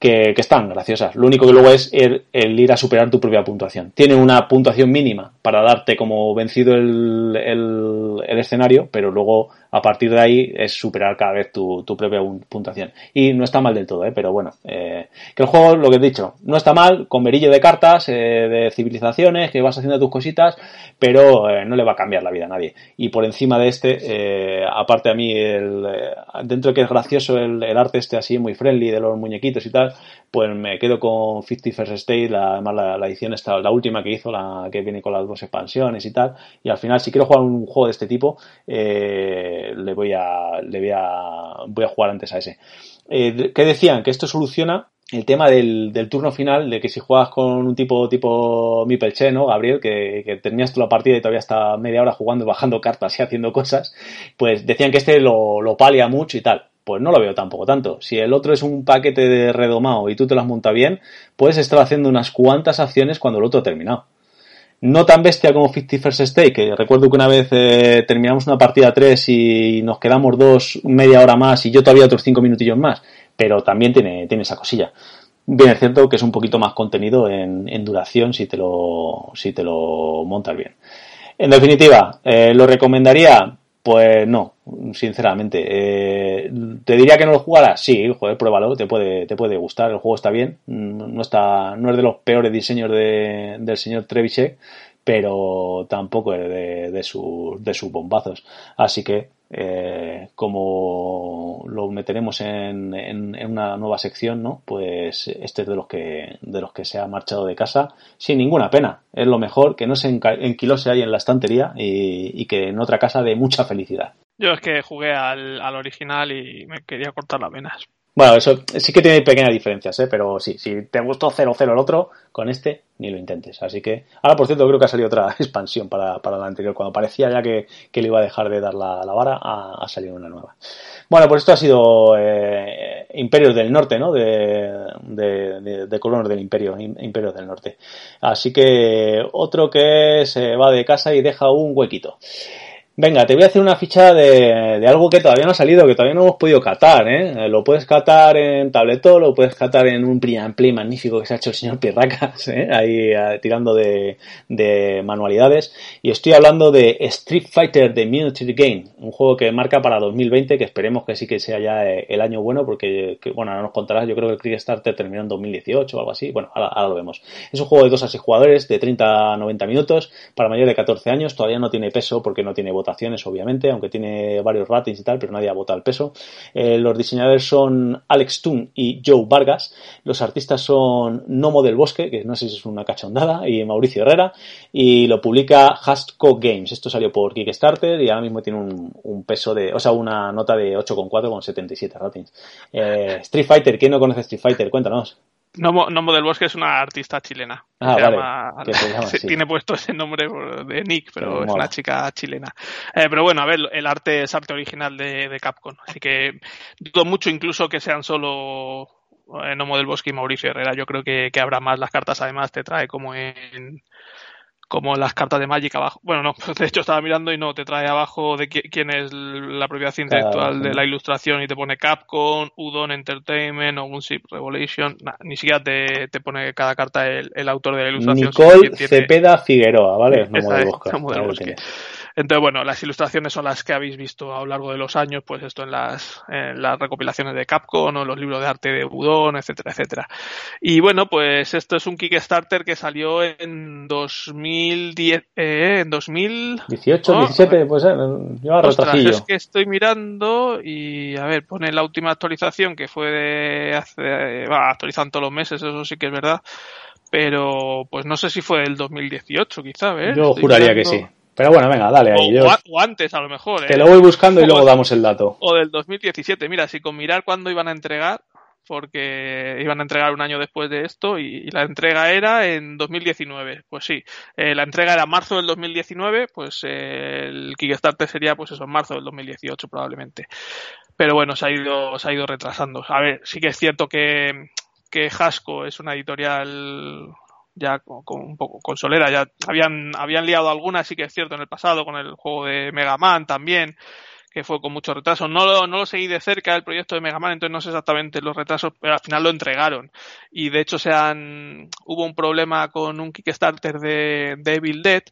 que, están graciosas. Lo único que luego es el, ir a superar tu propia puntuación. Tiene una puntuación mínima para darte como vencido el, el, escenario, pero luego a partir de ahí es superar cada vez tu, tu propia puntuación. Y no está mal del todo, ¿eh? pero bueno, eh, que el juego, lo que he dicho, no está mal, con verillo de cartas, eh, de civilizaciones, que vas haciendo tus cositas, pero eh, no le va a cambiar la vida a nadie. Y por encima de este, eh, aparte a mí, el, dentro de que es gracioso el, el arte este así muy friendly de los muñequitos y tal, pues me quedo con 50 First State, la, además la, edición esta, la última que hizo, la que viene con las dos expansiones y tal, y al final si quiero jugar un juego de este tipo, eh, le voy a, le voy a, voy a jugar antes a ese. Eh, ¿Qué decían? Que esto soluciona el tema del, del, turno final, de que si juegas con un tipo tipo Mipelche, ¿no? Gabriel, que, que terminas la partida y todavía está media hora jugando, bajando cartas y haciendo cosas, pues decían que este lo, lo palia mucho y tal pues no lo veo tampoco tanto. Si el otro es un paquete de redomado y tú te lo has montado bien, puedes estar haciendo unas cuantas acciones cuando el otro ha terminado. No tan bestia como 50 First Stake, que recuerdo que una vez eh, terminamos una partida 3 y nos quedamos dos, media hora más y yo todavía otros 5 minutillos más, pero también tiene, tiene esa cosilla. Bien, es cierto que es un poquito más contenido en, duración si te, lo, si te lo montas bien. En definitiva, eh, ¿lo recomendaría? Pues no, sinceramente. Eh, ¿Te diría que no lo jugaras? Sí, joder, pruébalo, te puede, te puede gustar, el juego está bien, no, está, no es de los peores diseños de, del señor Treviche, pero tampoco es de, de, de sus bombazos. Así que eh, como lo meteremos en, en, una nueva sección, ¿no? Pues este es de los que de los que se ha marchado de casa sin ninguna pena. Es lo mejor que no se enquilose ahí en la estantería y, y que en otra casa de mucha felicidad. Yo es que jugué al, al original y me quería cortar las venas. Bueno, eso sí que tiene pequeñas diferencias, ¿eh? pero sí, si te gustó 0-0 el otro, con este ni lo intentes. Así que, ahora por cierto, creo que ha salido otra expansión para, para la anterior. Cuando parecía ya que, que le iba a dejar de dar la, la vara, ha, salido una nueva. Bueno, pues esto ha sido eh, Imperios del Norte, ¿no? De, de, de, de colonos del Imperio, Imperios del Norte. Así que otro que se va de casa y deja un huequito. Venga, te voy a hacer una ficha de, algo que todavía no ha salido, que todavía no hemos podido catar, ¿eh? Lo puedes catar en tableto, lo puedes catar en un play magnífico que se ha hecho el señor Pirracas, ¿eh? Ahí eh, tirando de, manualidades. Y estoy hablando de Street Fighter The Military Game, un juego que marca para 2020, que esperemos que sí que sea ya eh, el año bueno, porque, bueno, ahora nos contarás, yo creo que el Kickstarter terminó en 2018 o algo así. Bueno, ahora, lo vemos. Es un juego de 2 a 6 jugadores, de 30 a 90 minutos, para mayor de 14 años, todavía no tiene peso porque no tiene obviamente, aunque tiene varios ratings y tal, pero nadie ha votado el peso. Eh, los diseñadores son Alex Toon y Joe Vargas. Los artistas son Nomo del Bosque, que no sé si es una cachondada, y Mauricio Herrera. Y lo publica Hastco Games. Esto salió por Kickstarter y ahora mismo tiene un, peso de, o sea, una nota de 8,4 con 77 ratings. Eh, Street Fighter, ¿quién no conoce Street Fighter? Cuéntanos. Nomo, del Bosque es una artista chilena. Ah, vale. Tiene puesto ese nombre de Nick, pero es una chica chilena. Eh, pero bueno, a ver, el arte es arte original de, Capcom. Así que dudo mucho incluso que sean solo eh, Nomo del Bosque y Mauricio Herrera. Yo creo que, que habrá más. Las cartas además te trae como en como las cartas de Magic abajo. Bueno, no, de hecho estaba mirando y no, te trae abajo de quién es la propiedad intelectual de la ilustración y te pone Capcom, Udon Entertainment o Gunship Revolution. ni siquiera te, te, pone cada carta el, autor de la ilustración. Nicole Cepeda Figueroa, ¿vale? No entonces, bueno, las ilustraciones son las que habéis visto a lo largo de los años, pues esto en las, en las recopilaciones de Capcom o los libros de arte de Budón, etcétera, etcétera. Y bueno, pues esto es un Kickstarter que salió en 2010, eh, en 2018, 17, pues eh, lleva Ostras, es que estoy mirando y a ver, pone la última actualización que fue de hace, va, actualizando todos los meses, eso sí que es verdad pero pues no sé si fue el 2018 quizá, ¿ves? Yo juraría que sí. Pero bueno, venga, dale ahí. O, antes, a lo mejor. Te ¿eh? lo voy buscando y luego damos el dato. O del 2017. Mira, si con mirar cuándo iban a entregar, porque iban a entregar un año después de esto y, la entrega era en 2019. Pues sí, eh, la entrega era marzo del 2019, pues eh, el Kickstarter sería pues eso, en marzo del 2018 probablemente. Pero bueno, se ha ido, se ha ido retrasando. A ver, sí que es cierto que, que Hasco es una editorial ya con, un poco con Solera, ya habían, habían liado algunas, sí que es cierto, en el pasado, con el juego de Mega Man también, que fue con mucho retraso. No lo, no lo seguí de cerca el proyecto de Mega Man, entonces no sé exactamente los retrasos, pero al final lo entregaron. Y de hecho se han, hubo un problema con un Kickstarter de, de Evil Dead,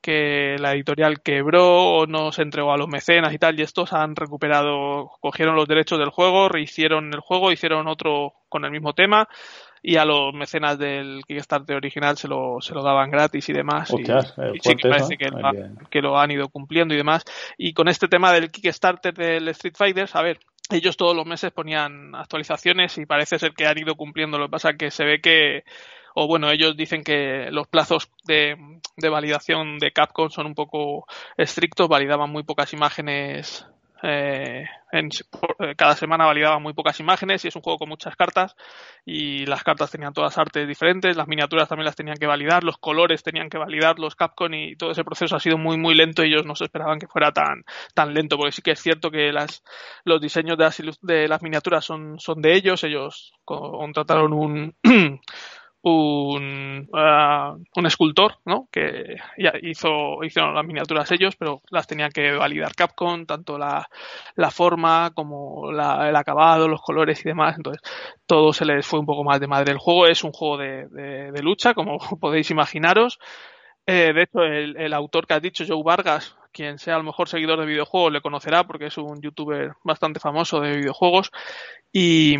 que la editorial quebró o no se entregó a los mecenas y tal, y estos han recuperado, cogieron los derechos del juego, rehicieron el juego, hicieron otro con el mismo tema, y a los mecenas del Kickstarter original se lo, se lo daban gratis y demás. y, sí que parece que, lo, que, lo, han ido cumpliendo y demás. Y con este tema del Kickstarter del Street Fighter, a ver, ellos todos los meses ponían actualizaciones y parece ser que han ido cumpliendo. Lo que pasa es que se ve que, o bueno, ellos dicen que los plazos de, de validación de Capcom son un poco estrictos, validaban muy pocas imágenes eh, en, eh, cada semana validaba muy pocas imágenes y es un juego con muchas cartas y las cartas tenían todas artes diferentes, las miniaturas también las tenían que validar, los colores tenían que validar, los Capcom y todo ese proceso ha sido muy muy lento y ellos no se esperaban que fuera tan tan lento porque sí que es cierto que las los diseños de las, de las miniaturas son, son de ellos, ellos contrataron un un, uh, un escultor, ¿no? Que ya hizo, hicieron las miniaturas ellos, pero las tenía que validar Capcom, tanto la, la forma como el acabado, los colores y demás. Entonces, todo se les fue un poco más de madre. El juego es un juego de, de, lucha, como podéis imaginaros. Eh, de hecho, el, el, autor que has dicho, Joe Vargas, quien sea el mejor seguidor de videojuegos le conocerá porque es un youtuber bastante famoso de videojuegos y,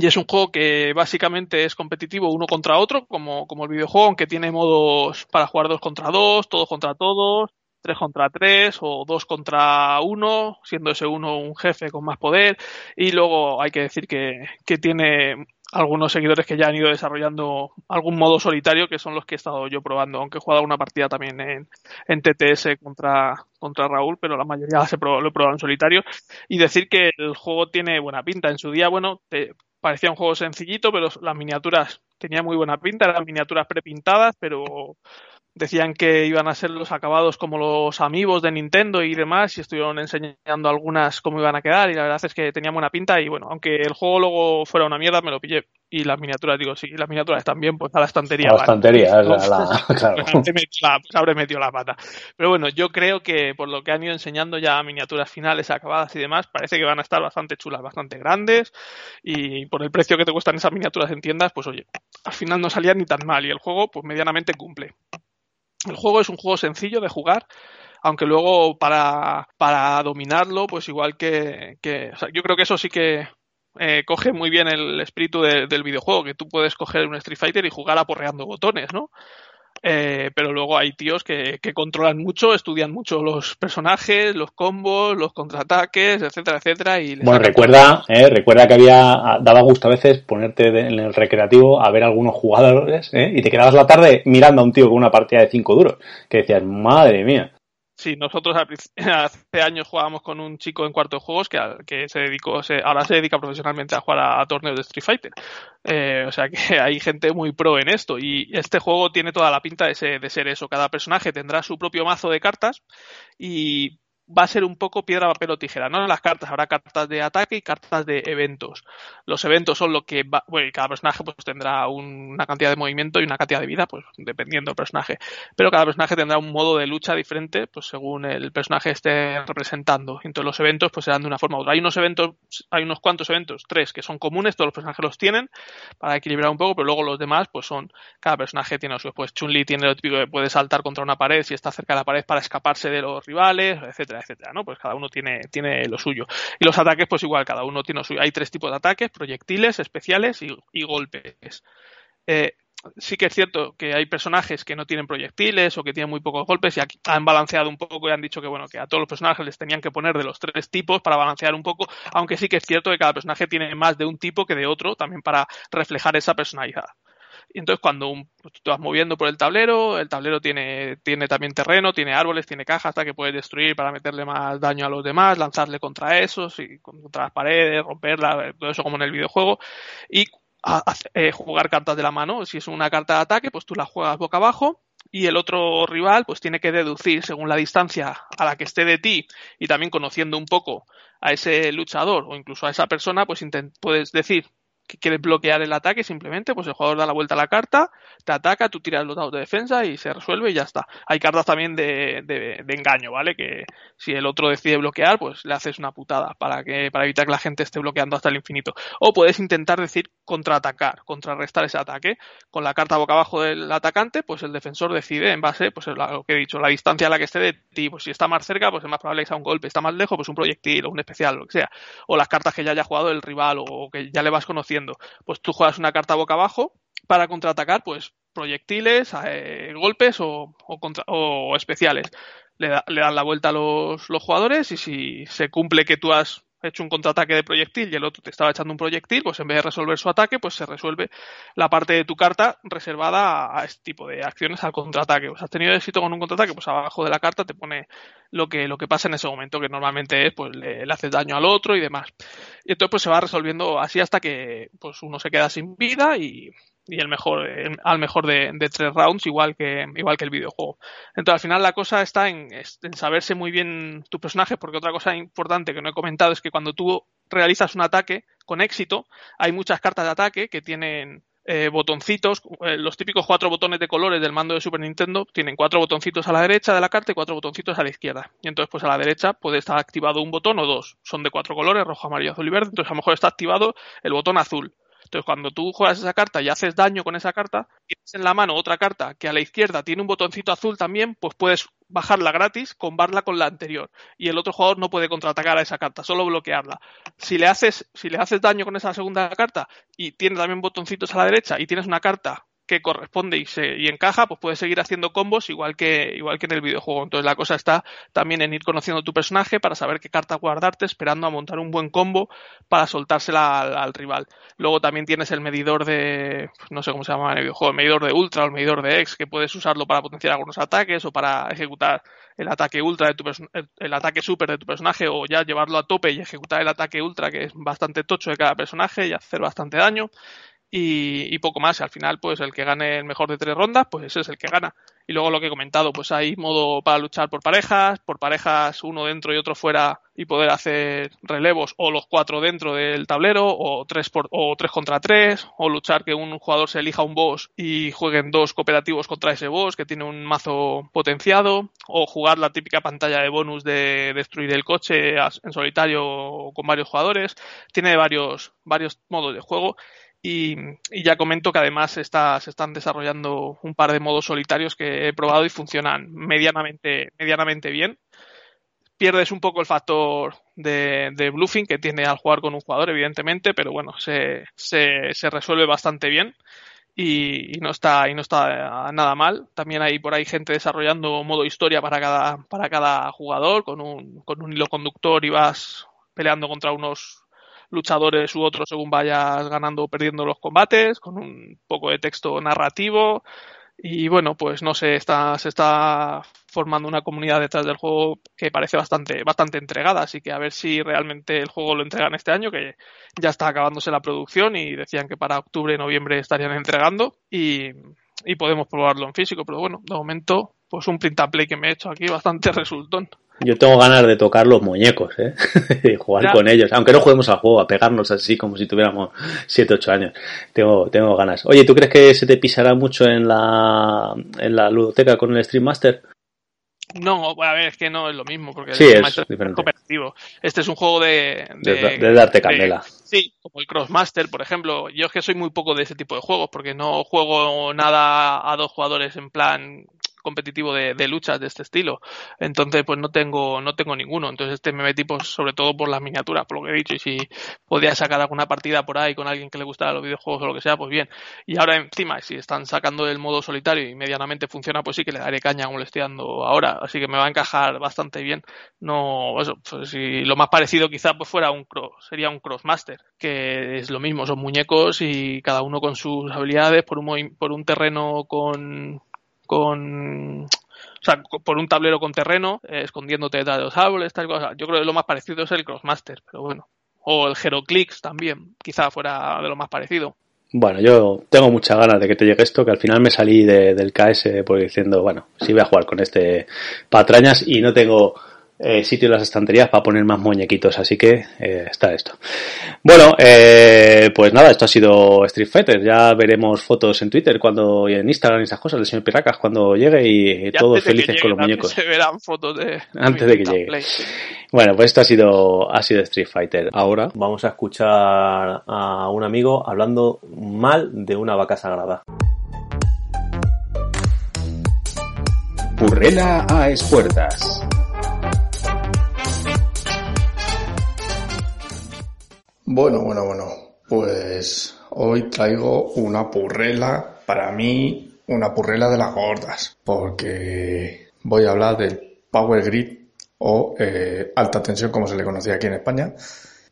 es un juego que básicamente es competitivo uno contra otro como, como el videojuego, aunque tiene modos para jugar dos contra dos, todos contra todos, tres contra tres o dos contra uno, siendo ese uno un jefe con más poder. Y luego hay que decir que, que tiene algunos seguidores que ya han ido desarrollando algún modo solitario, que son los que he estado yo probando, aunque he jugado una partida también en, en TTS contra, contra Raúl, pero la mayoría se lo he probado en solitario. Y decir que el juego tiene buena pinta. En su día, bueno, te, parecía un juego sencillito, pero las miniaturas tenían muy buena pinta, eran miniaturas prepintadas, pero decían que iban a ser los acabados como los amigos de Nintendo y demás y estuvieron enseñando algunas cómo iban a quedar y la verdad es que tenía buena pinta y bueno, aunque el juego luego fuera una mierda me lo pillé y las miniaturas, digo, sí, las miniaturas están bien, pues a la estantería. A la estantería, la, claro. pues habré metido la pata. Pero bueno, yo creo que por lo que han ido enseñando ya miniaturas finales acabadas y demás, parece que van a estar bastante chulas, bastante grandes y por el precio que te cuestan esas miniaturas en tiendas, pues oye, al final no salían ni tan mal y el juego pues medianamente cumple. El juego es un juego sencillo de jugar, aunque luego para, para dominarlo, pues igual que, que yo creo que eso sí que eh, coge muy bien el espíritu del videojuego, que tú puedes coger un Street Fighter y jugar aporreando botones, ¿no? Eh, pero luego hay tíos que, que, controlan mucho, estudian mucho los personajes, los combos, los contraataques, etcétera, etcétera. Y bueno, recuerda, eh, recuerda que había daba gusto a veces ponerte en el recreativo a ver algunos jugadores eh, y te quedabas la tarde mirando a un tío con una partida de cinco duros, que decías, madre mía. Sí, nosotros hace años jugábamos con un chico en cuarto de juegos que, que se dedicó, se, ahora se dedica profesionalmente a jugar a, torneos de Street Fighter. Eh, o sea que hay gente muy pro en esto y este juego tiene toda la pinta de de ser eso. Cada personaje tendrá su propio mazo de cartas y va a ser un poco piedra, papel o tijera, ¿no? Las cartas habrá cartas de ataque y cartas de eventos. Los eventos son lo que va, bueno, cada personaje pues tendrá una cantidad de movimiento y una cantidad de vida, pues dependiendo del personaje. Pero cada personaje tendrá un modo de lucha diferente, pues según el personaje esté representando. Entonces los eventos pues serán de una forma u otra. Hay unos eventos, hay unos cuantos eventos, tres que son comunes, todos los personajes los tienen para equilibrar un poco, pero luego los demás pues son, cada personaje tiene su, pues Chun-Li tiene lo típico que puede saltar contra una pared si está cerca de la pared para escaparse de los rivales, etcétera etcétera, ¿no? Pues cada uno tiene, tiene lo suyo. Y los ataques, pues igual, cada uno tiene lo suyo. Hay tres tipos de ataques, proyectiles, especiales y, golpes. Eh, sí que es cierto que hay personajes que no tienen proyectiles o que tienen muy pocos golpes y aquí han balanceado un poco y han dicho que bueno que a todos los personajes les tenían que poner de los tres tipos para balancear un poco aunque sí que es cierto que cada personaje tiene más de un tipo que de otro también para reflejar esa personalidad y entonces cuando un, pues, tú te vas moviendo por el tablero, el tablero tiene, tiene también terreno, tiene árboles, tiene cajas hasta que puedes destruir para meterle más daño a los demás, lanzarle contra esos y contra las paredes, romperla, todo eso como en el videojuego. Y eh, jugar cartas de la mano. Si es una carta de ataque, pues tú la juegas boca abajo y el otro rival pues tiene que deducir según la distancia a la que esté de ti y también conociendo un poco a ese luchador o incluso a esa persona, pues puedes decir que quieres bloquear el ataque, simplemente, pues el jugador da la vuelta a la carta, te ataca, tú tiras los dados de defensa y se resuelve y ya está. Hay cartas también de, de, engaño, ¿vale? Que si el otro decide bloquear, pues le haces una putada para que, para evitar que la gente esté bloqueando hasta el infinito. O puedes intentar decir contraatacar, contrarrestar ese ataque. Con la carta boca abajo del atacante, pues el defensor decide en base, pues a lo que he dicho, la distancia a la que esté de ti. Pues si está más cerca, pues es más probable que sea un golpe. Está más lejos, pues un proyectil o un especial, lo que sea. O las cartas que ya haya jugado el rival o que ya le vas conociendo pues tú juegas una carta boca abajo para contraatacar, pues proyectiles, eh, golpes o, o, especiales. Le, dan la vuelta a los, los jugadores y si se cumple que tú has hecho un contraataque de proyectil y el otro te estaba echando un proyectil, pues en vez de resolver su ataque, pues se resuelve la parte de tu carta reservada a, este tipo de acciones al contraataque. Pues has tenido éxito con un contraataque, pues abajo de la carta te pone lo que, lo que pasa en ese momento, que normalmente es, pues le, le haces daño al otro y demás. Y entonces pues se va resolviendo así hasta que pues uno se queda sin vida y, y el mejor al mejor de, tres rounds igual que igual que el videojuego entonces al final la cosa está en, en, saberse muy bien tu personaje porque otra cosa importante que no he comentado es que cuando tú realizas un ataque con éxito hay muchas cartas de ataque que tienen eh, botoncitos, eh, los típicos cuatro botones de colores del mando de Super Nintendo tienen cuatro botoncitos a la derecha de la carta y cuatro botoncitos a la izquierda. Y entonces, pues a la derecha puede estar activado un botón o dos. Son de cuatro colores, rojo, amarillo, azul y verde. Entonces, a lo mejor está activado el botón azul. Entonces, cuando tú juegas esa carta y haces daño con esa carta, tienes en la mano otra carta que a la izquierda tiene un botoncito azul también, pues puedes bajarla gratis, combarla con la anterior. Y el otro jugador no puede contraatacar a esa carta, solo bloquearla. Si le haces, si le haces daño con esa segunda carta y tiene también botoncitos a la derecha y tienes una carta que corresponde y, se, y encaja, pues puedes seguir haciendo combos igual que, igual que en el videojuego. Entonces la cosa está también en ir conociendo tu personaje para saber qué carta guardarte, esperando a montar un buen combo para soltársela al, rival. Luego también tienes el medidor de, pues no sé cómo se llama en el videojuego, el medidor de ultra o el medidor de X, que puedes usarlo para potenciar algunos ataques o para ejecutar el ataque ultra de tu el, el ataque super de tu personaje o ya llevarlo a tope y ejecutar el ataque ultra que es bastante tocho de cada personaje y hacer bastante daño y, poco más. Al final, pues el que gane el mejor de tres rondas, pues ese es el que gana. Y luego lo que he comentado, pues hay modo para luchar por parejas, por parejas uno dentro y otro fuera y poder hacer relevos o los cuatro dentro del tablero o tres, por, o tres contra tres o luchar que un jugador se elija un boss y jueguen dos cooperativos contra ese boss que tiene un mazo potenciado o jugar la típica pantalla de bonus de destruir el coche en solitario con varios jugadores. Tiene varios, varios modos de juego y, ya comento que además está, se están desarrollando un par de modos solitarios que he probado y funcionan medianamente, medianamente bien. Pierdes un poco el factor de, bluffing que tiene al jugar con un jugador, evidentemente, pero bueno, se, se, resuelve bastante bien. Y, no está y no está nada mal. También hay por ahí gente desarrollando modo historia para cada para cada jugador con un con un hilo conductor y vas peleando contra unos luchadores u otros según vayas ganando o perdiendo los combates, con un poco de texto narrativo. Y bueno, pues no sé, está, se está formando una comunidad detrás del juego que parece bastante, bastante entregada, así que a ver si realmente el juego lo entregan este año, que ya está acabándose la producción y decían que para octubre, noviembre estarían entregando y, y podemos probarlo en físico, pero bueno, de momento, pues un print and play que me he hecho aquí bastante resultón. Yo tengo ganas de tocar los muñecos, ¿eh? y jugar con ellos. Aunque no juguemos al juego, a pegarnos así como si tuviéramos 7, 8 años. Tengo, tengo ganas. Oye, ¿tú crees que se te pisará mucho en la, en la ludoteca con el Stream Master? No, a ver, es que no es lo mismo, porque sí, es, diferente. cooperativo. Este es un juego de... De, darte candela. sí, como el Crossmaster, por ejemplo. Yo es que soy muy poco de ese tipo de juegos, porque no juego nada a dos jugadores en plan competitivo de, de, luchas de este estilo. Entonces, pues no tengo, no tengo ninguno. Entonces, este me metí pues, sobre todo por las miniaturas, por lo que he dicho. Y si podía sacar alguna partida por ahí con alguien que le gustara los videojuegos o lo que sea, pues bien. Y ahora encima, si están sacando el modo solitario y medianamente funciona, pues sí que le daré caña como ahora. Así que me va a encajar bastante bien. No, eso, pues si lo más parecido quizá pues fuera un cross, sería un crossmaster, que es lo mismo, son muñecos y cada uno con sus habilidades por un, por un terreno con con o sea, por un tablero con terreno, eh, escondiéndote detrás de los árboles, tal cosa. Yo creo que lo más parecido es el Crossmaster, pero bueno. O el Heroclix también, quizá fuera de lo más parecido. Bueno, yo tengo muchas ganas de que te llegue esto, que al final me salí del KS por diciendo, bueno, sí voy a jugar con este patrañas y no tengo eh, sitio en las estanterías para poner más muñequitos, así que eh, está esto. Bueno, eh, pues nada, esto ha sido Street Fighter. Ya veremos fotos en Twitter cuando y en Instagram y esas cosas del señor Piracas cuando llegue y, todos felices con los muñecos. Se verán fotos de antes de que llegue. Bueno, pues esto ha sido ha sido Street Fighter. Ahora vamos a escuchar a un amigo hablando mal de una vaca sagrada. Purrela a espuertas. Bueno, bueno, bueno. Pues hoy traigo una purrela, para mí, una purrela de las gordas, porque voy a hablar del Power Grid o eh, alta tensión como se le conocía aquí en España.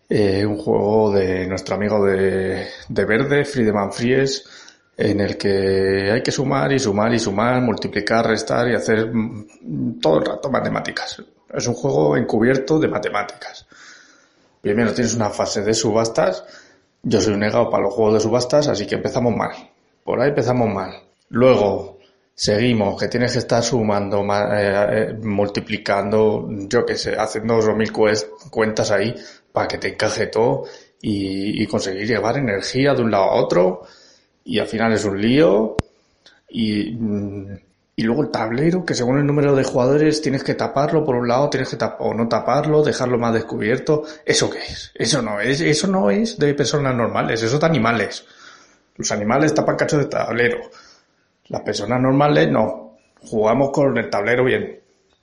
Eh, un juego de nuestro amigo de, de Verde, Friedemann Fries, en el que hay que sumar y sumar y sumar, multiplicar, restar y hacer mm, todo el rato matemáticas. Es un juego encubierto de matemáticas. Primero tienes una fase de subastas. Yo soy un negado para los juegos de subastas, así que empezamos mal. Por ahí empezamos mal. Luego seguimos, que tienes que estar sumando, eh, eh, multiplicando, yo qué sé, haciendo dos mil cuentas ahí para que te encaje todo y, y conseguir llevar energía de un lado a otro. Y al final es un lío. Y mm, y luego el tablero, que según el número de jugadores tienes que taparlo por un lado, tienes que o no taparlo, dejarlo más descubierto. ¿Eso qué es? Eso no es, eso no es de personas normales, eso es de animales. Los animales tapan cachos de tablero. Las personas normales no. Jugamos con el tablero bien,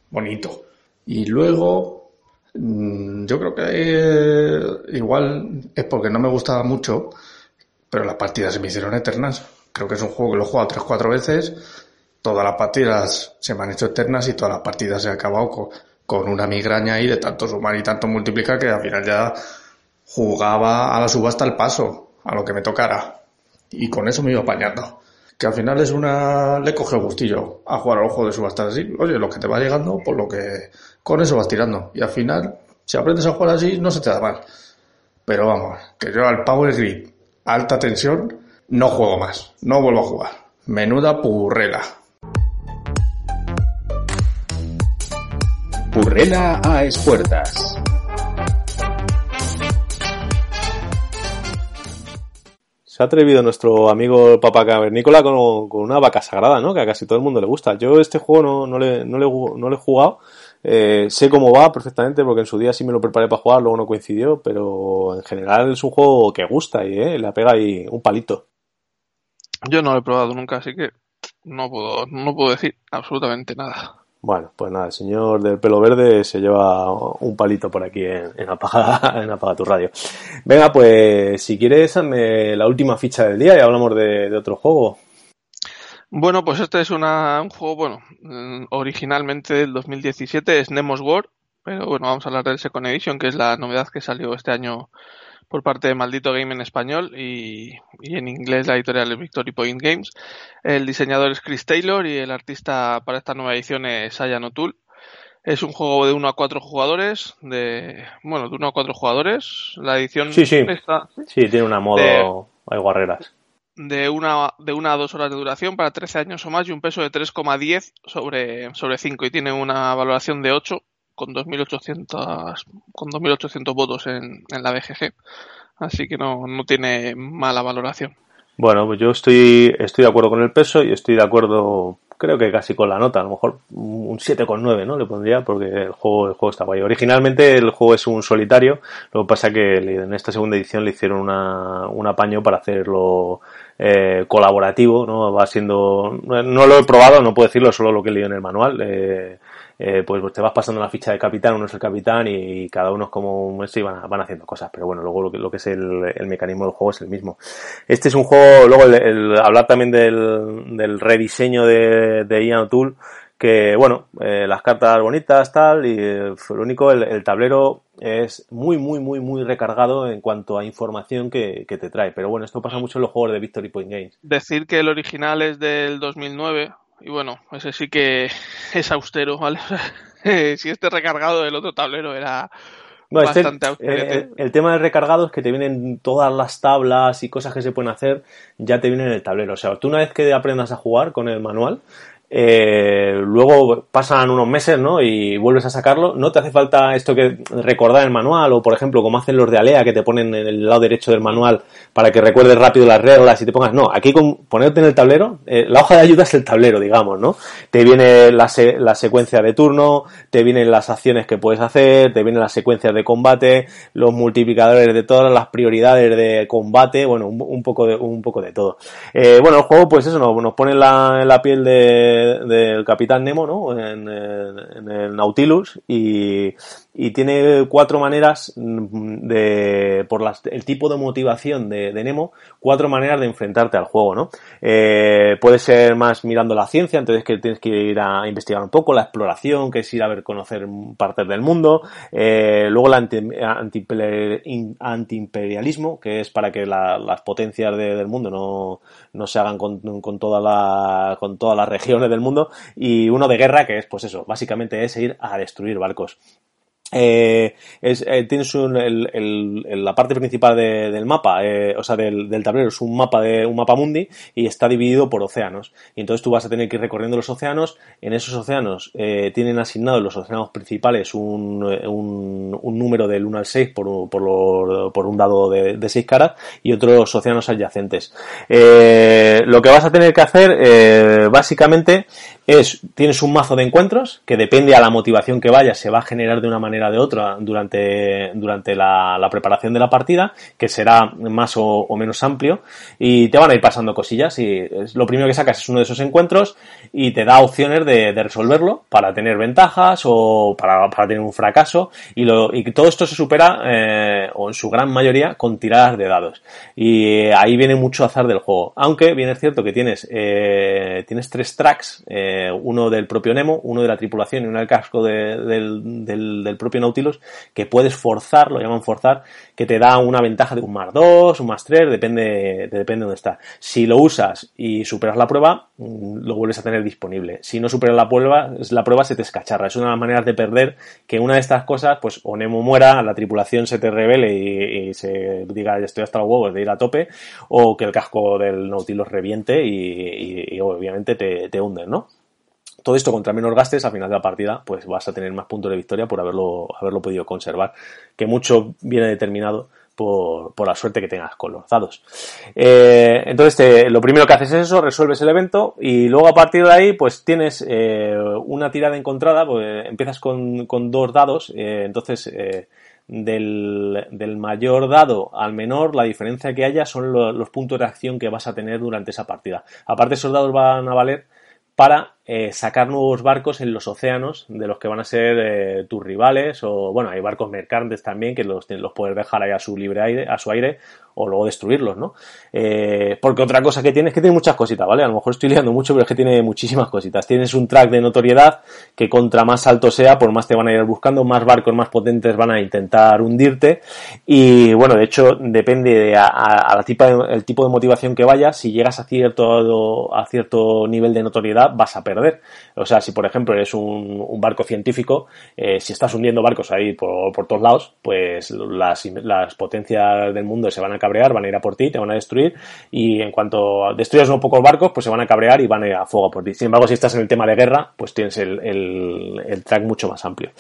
bonito. Y luego, mm, yo creo que eh, igual es porque no me gustaba mucho, pero las partidas se me hicieron eternas. Creo que es un juego que lo he jugado tres, cuatro veces todas las partidas se me han hecho eternas y todas las partidas se han acabado con, una migraña ahí de tanto sumar y tanto multiplicar que al final ya jugaba a la subasta al paso, a lo que me tocara. Y con eso me iba apañando. Que al final es una... le coge gustillo a jugar al ojo de subastas así. Oye, lo que te va llegando, por lo que... con eso vas tirando. Y al final, si aprendes a jugar así, no se te da mal. Pero vamos, que yo al Power Grid, alta tensión, no juego más. No vuelvo a jugar. Menuda purrela. Purrela a espuertas. Se ha atrevido nuestro amigo Papa Cavernícola con, con, una vaca sagrada, ¿no? Que a casi todo el mundo le gusta. Yo este juego no, no, le, no, le, no le he jugado. Eh, sé cómo va perfectamente porque en su día sí me lo preparé para jugar, luego no coincidió, pero en general es un juego que gusta y eh, le pega ahí un palito. Yo no lo he probado nunca, así que no puedo, no puedo decir absolutamente nada. Bueno, pues nada, el señor del pelo verde se lleva un palito por aquí en, en, apaga, en apaga tu radio. Venga, pues si quieres, hazme la última ficha del día y hablamos de, otro juego. Bueno, pues este es una, un juego, bueno, originalmente del 2017 es Nemos World, pero bueno, vamos a hablar del Second Edition, que es la novedad que salió este año por parte de Maldito Game en español y, y en inglés la editorial es Victory Point Games. El diseñador es Chris Taylor y el artista para esta nueva edición es Ayan O'Toole. Es un juego de 1 a 4 jugadores, de bueno, de 1 a 4 jugadores. La edición sí, sí. Está sí, tiene una modo de, hay guarreras. De una, de una a dos horas de duración para 13 años o más y un peso de 3,10 sobre, sobre 5 y tiene una valoración de 8 con 2.800 con 2.800 votos en, en, la BGG, así que no, no tiene mala valoración. Bueno, pues yo estoy, estoy de acuerdo con el peso y estoy de acuerdo, creo que casi con la nota, a lo mejor un 7,9, ¿no? Le pondría porque el juego, el juego está guay. Originalmente el juego es un solitario, lo que pasa que en esta segunda edición le hicieron una, un apaño para hacerlo eh, colaborativo, ¿no? Va siendo, no lo he probado, no puedo decirlo, solo lo que leído en el manual, eh, eh, pues, pues, te vas pasando la ficha de capitán, uno es el capitán y, cada uno es como un y van, van, haciendo cosas, pero bueno, luego lo que, lo que es el, el, mecanismo del juego es el mismo. Este es un juego, luego el, el hablar también del, del rediseño de, de Ian O'Toole, que bueno, eh, las cartas bonitas, tal, y eh, lo único, el, el, tablero es muy, muy, muy, muy recargado en cuanto a información que, que, te trae. Pero bueno, esto pasa mucho en los juegos de Victory Point Games. Decir que el original es del 2009, y bueno, ese sí que es austero, ¿vale? si este recargado del otro tablero era no, bastante este, austero. El, el, tema del recargado es que te vienen todas las tablas y cosas que se pueden hacer, ya te vienen en el tablero. O sea, tú una vez que aprendas a jugar con el manual, eh, luego pasan unos meses, ¿no? Y vuelves a sacarlo. No te hace falta esto que recordar el manual, o por ejemplo, como hacen los de Alea, que te ponen en el lado derecho del manual para que recuerdes rápido las reglas y te pongas. No, aquí con ponerte en el tablero, eh, la hoja de ayuda es el tablero, digamos, ¿no? Te viene la, se la secuencia de turno, te vienen las acciones que puedes hacer, te vienen las secuencias de combate, los multiplicadores de todas las prioridades de combate, bueno, un, poco de un poco de todo. Eh, bueno, el juego, pues eso, nos pone la, en la piel de del Capitán Nemo, ¿no? En, el Nautilus y, y, tiene cuatro maneras de, por el tipo de motivación de, Nemo, cuatro maneras de enfrentarte al juego, ¿no? Eh, puede ser más mirando la ciencia, entonces que tienes que ir a investigar un poco, la exploración, que es ir a ver, conocer partes del mundo, eh, luego el anti, anti, antiimperialismo, que es para que la, las potencias de, del mundo no, no se hagan con, con, toda la, con todas las regiones del mundo, y uno de guerra, que es, pues eso, básicamente es ir a destruir barcos. Eh, eh, tienes un, el, el, la parte principal de, del mapa, eh, o sea, del, del, tablero, es un mapa de un mapa mundi y está dividido por océanos. Y entonces tú vas a tener que ir recorriendo los océanos. En esos océanos eh, tienen asignados los océanos principales un, un, un, número del 1 al 6 por, por, por un dado de, de 6 caras y otros océanos adyacentes. Eh, lo que vas a tener que hacer, básicamente, es, tienes un mazo de encuentros que depende a la motivación que vayas, se va a generar de una manera de otra durante, durante la, preparación de la partida, que será más o, menos amplio, y te van a ir pasando cosillas, y lo primero que sacas es uno de esos encuentros, y te da opciones de, resolverlo para tener ventajas o para, para tener un fracaso, y, lo, y todo esto se supera, eh, o en su gran mayoría, con tiradas de dados. Y ahí viene mucho azar del juego. Aunque bien es cierto que tienes, eh, tienes tres tracks, eh, uno del propio Nemo, uno de la tripulación y uno del casco de, del, del, del, propio Nautilus, que puedes forzar, lo llaman forzar, que te da una ventaja de un más 2, un más 3, depende, depende de dónde está. Si lo usas y superas la prueba, mm, lo vuelves a tener disponible. Si no superas la prueba, la prueba se te escacharra. Es una de las maneras de perder que una de estas cosas, pues o Nemo muera, la tripulación se te revele y, y se diga estoy hasta los huevos de ir a tope, o que el casco del Nautilus reviente y, y, y obviamente te, te hunden, ¿no? Todo esto contra menos gastes, al final de la partida, pues vas a tener más puntos de victoria por haberlo, haberlo podido conservar. Que mucho viene determinado por, por, la suerte que tengas con los dados. Eh, entonces, lo primero que haces es eso, resuelves el evento y luego a partir de ahí, pues tienes eh, una tirada encontrada, pues empiezas con, con dos dados, eh, entonces eh, del, del, mayor dado al menor, la diferencia que haya son lo, los puntos de acción que vas a tener durante esa partida. Aparte, esos dados van a valer para eh, sacar nuevos barcos en los océanos de los que van a ser eh, tus rivales o bueno hay barcos mercantes también que los, los puedes dejar ahí a su libre aire a su aire o luego destruirlos no eh, porque otra cosa que tiene es que tiene muchas cositas vale a lo mejor estoy liando mucho pero es que tiene muchísimas cositas. Tienes un track de notoriedad que contra más alto sea por más te van a ir buscando más barcos más potentes van a intentar hundirte. Y bueno de hecho depende de a, la tipo de, el tipo de motivación que vayas si llegas a cierto a cierto nivel de notoriedad vas a perder perder. O sea, si por ejemplo eres un, un barco científico, eh, si estás hundiendo barcos ahí por, por todos lados, pues las, las, potencias del mundo se van a cabrear, van a ir a por ti, te van a destruir y en cuanto destruyas unos pocos barcos, pues se van a cabrear y van a ir a fuego por ti. Sin embargo, si estás en el tema de guerra, pues tienes el, el, el track mucho más amplio.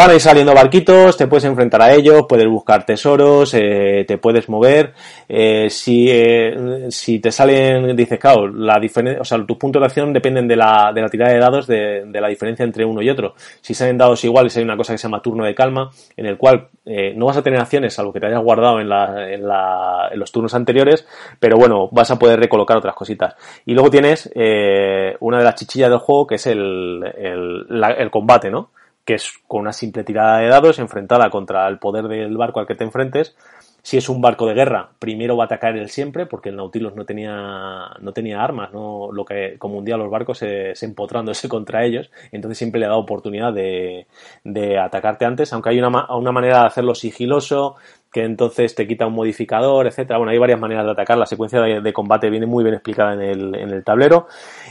Van a ir saliendo barquitos, te puedes enfrentar a ellos, puedes buscar tesoros, eh, te puedes mover. Eh, si, eh, si te salen, dices, claro, la diferencia, o sea, tus puntos de acción dependen de la, de la tirada de dados, de, la diferencia entre uno y otro. Si salen dados iguales, hay una cosa que se llama turno de calma, en el cual eh, no vas a tener acciones, salvo que te hayas guardado en, la, en, la, en los turnos anteriores, pero bueno, vas a poder recolocar otras cositas. Y luego tienes eh, una de las chichillas del juego, que es el, el, el combate, ¿no? Que es con una simple tirada de dados enfrentada contra el poder del barco al que te enfrentes. Si es un barco de guerra, primero va a atacar él siempre, porque el Nautilus no tenía, no tenía armas, no lo que como un día los barcos se, se empotrándose contra ellos, entonces siempre le da oportunidad de, de atacarte antes, aunque hay una, una manera de hacerlo sigiloso, que entonces te quita un modificador, etcétera. Bueno, hay varias maneras de atacar. La secuencia de, de combate viene muy bien explicada en el, en el tablero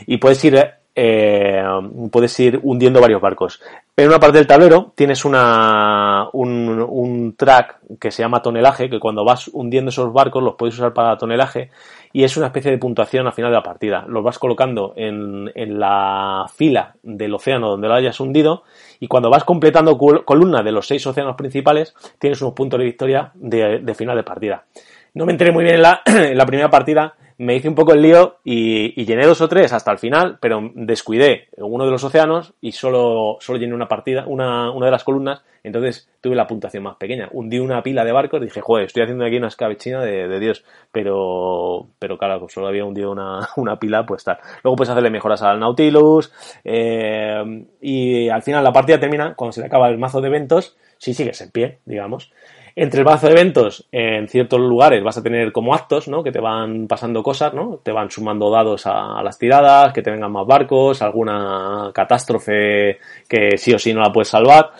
y puedes ir eh, puedes ir hundiendo varios barcos. En una parte del tablero tienes una, un, un, track que se llama tonelaje, que cuando vas hundiendo esos barcos los puedes usar para tonelaje y es una especie de puntuación al final de la partida. Los vas colocando en, en la fila del océano donde lo hayas hundido y cuando vas completando columna de los seis océanos principales tienes unos puntos de victoria de, de final de partida. No me enteré muy bien en la, en la primera partida me hice un poco el lío y, llené dos o tres hasta el final, pero descuidé uno de los océanos y solo, solo llené una partida, una, una de las columnas, entonces tuve la puntuación más pequeña. Hundí una pila de barcos y dije, joder, estoy haciendo aquí una escabechina de, de Dios, pero, pero claro, pues solo había hundido una, una pila, pues tal. Luego puedes hacerle mejoras al Nautilus, eh, y al final la partida termina cuando se le acaba el mazo de eventos, si sigues en pie, digamos. Entre el mazo de eventos, en ciertos lugares vas a tener como actos, ¿no? Que te van pasando cosas, ¿no? Te van sumando dados a, a, las tiradas, que te vengan más barcos, alguna catástrofe que sí o sí no la puedes salvar.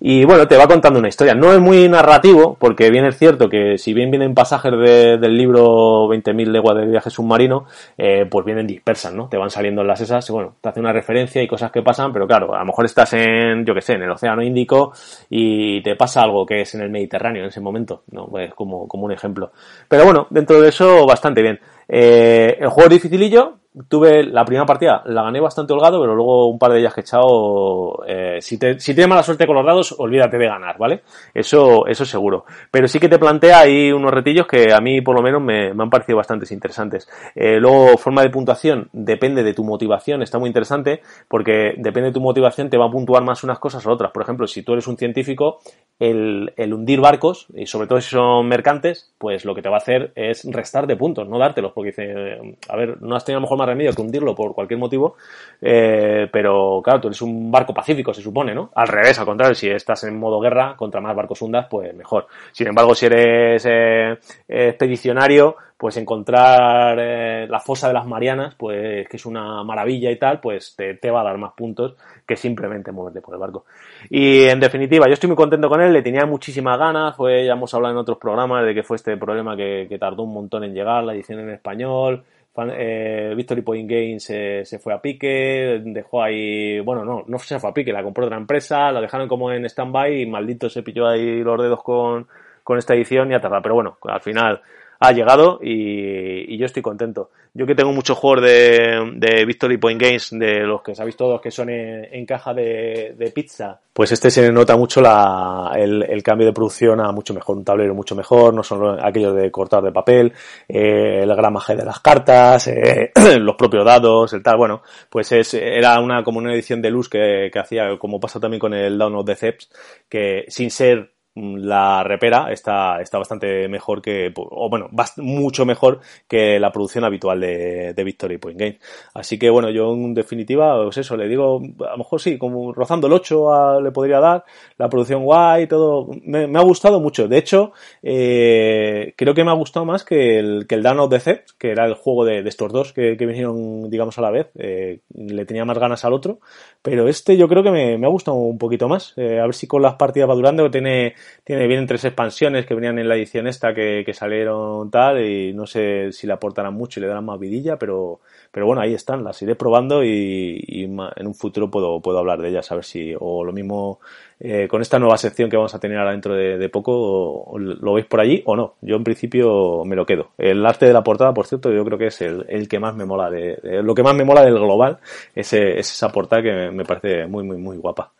Y bueno, te va contando una historia. No es muy narrativo, porque bien es cierto que si bien vienen pasajes de, del libro 20.000 leguas de viaje submarino, eh, pues vienen dispersas, ¿no? Te van saliendo en las esas, bueno, te hace una referencia y cosas que pasan, pero claro, a lo mejor estás en, yo que sé, en el Océano Índico y te pasa algo que es en el Mediterráneo en ese momento, ¿no? Pues como, como un ejemplo. Pero bueno, dentro de eso, bastante bien. Eh, el juego es dificilillo, tuve la primera partida, la gané bastante holgado, pero luego un par de ellas que he echado, eh, si, te, si tienes mala suerte con los dados, olvídate de ganar, ¿vale? Eso, eso seguro. Pero sí que te plantea ahí unos retillos que a mí por lo menos me, me han parecido bastante interesantes. Eh, luego, forma de puntuación, depende de tu motivación, está muy interesante, porque depende de tu motivación, te va a puntuar más unas cosas o otras. Por ejemplo, si tú eres un científico, el, el hundir barcos, y sobre todo si son mercantes, pues lo que te va a hacer es restar de puntos, no dártelos, porque dice, a ver, no has tenido a lo mejor más remedio que hundirlo por cualquier motivo, eh, pero claro, tú eres un barco pacífico, se supone, ¿no? Al revés, al contrario, si estás en modo guerra, contra más barcos hundas, pues mejor. Sin embargo, si eres eh, expedicionario, pues encontrar eh, la fosa de las Marianas, pues que es una maravilla y tal, pues te, va a dar más puntos que simplemente moverte por el barco. Y en definitiva, yo estoy muy contento con él, le tenía muchísimas ganas, fue, ya hemos hablado en otros programas de que fue este problema que tardó un montón en llegar, la edición en español, eh, Victory Point Games se, fue a pique, dejó ahí, bueno, no, no se fue a pique, la compró otra empresa, la dejaron como en stand-by y maldito se pilló ahí los dedos con, con esta edición y a tardar. Pero bueno, al final ha llegado y, yo estoy contento. Yo que tengo muchos juegos de, de Victory Point Games, de los que sabéis todos que son en, caja de, pizza, pues este se nota mucho la, el, cambio de producción a mucho mejor, un tablero mucho mejor, no son aquellos de cortar de papel, eh, el gramaje de las cartas, eh, los propios dados, el tal, bueno, pues es, era una como una edición de luz que, que hacía, como pasa también con el Download de Ceps, que sin ser la repera está, está bastante mejor que, o bueno, mucho mejor que la producción habitual de, de Victory Point Game. Así que bueno, yo en definitiva, pues eso, le digo, a lo mejor sí, como rozando el 8 le podría dar, la producción guay, todo, me, ha gustado mucho. De hecho, eh, creo que me ha gustado más que el, que el Down of que era el juego de, estos dos que, vinieron, digamos, a la vez. Eh, le tenía más ganas al otro, pero este yo creo que me, me ha gustado un poquito más. Eh, a ver si con las partidas va durando, que tiene tiene, vienen tres expansiones que venían en la edición esta que, que salieron tal y no sé si le aportarán mucho y le darán más vidilla, pero, pero bueno, ahí están, las iré probando y, en un futuro puedo, puedo hablar de ellas, a ver si, o lo mismo eh, con esta nueva sección que vamos a tener ahora dentro de, poco, lo veis por allí o no. Yo en principio me lo quedo. El arte de la portada, por cierto, yo creo que es el, el que más me mola de, lo que más me mola del global, es esa portada que me parece muy, muy, muy guapa.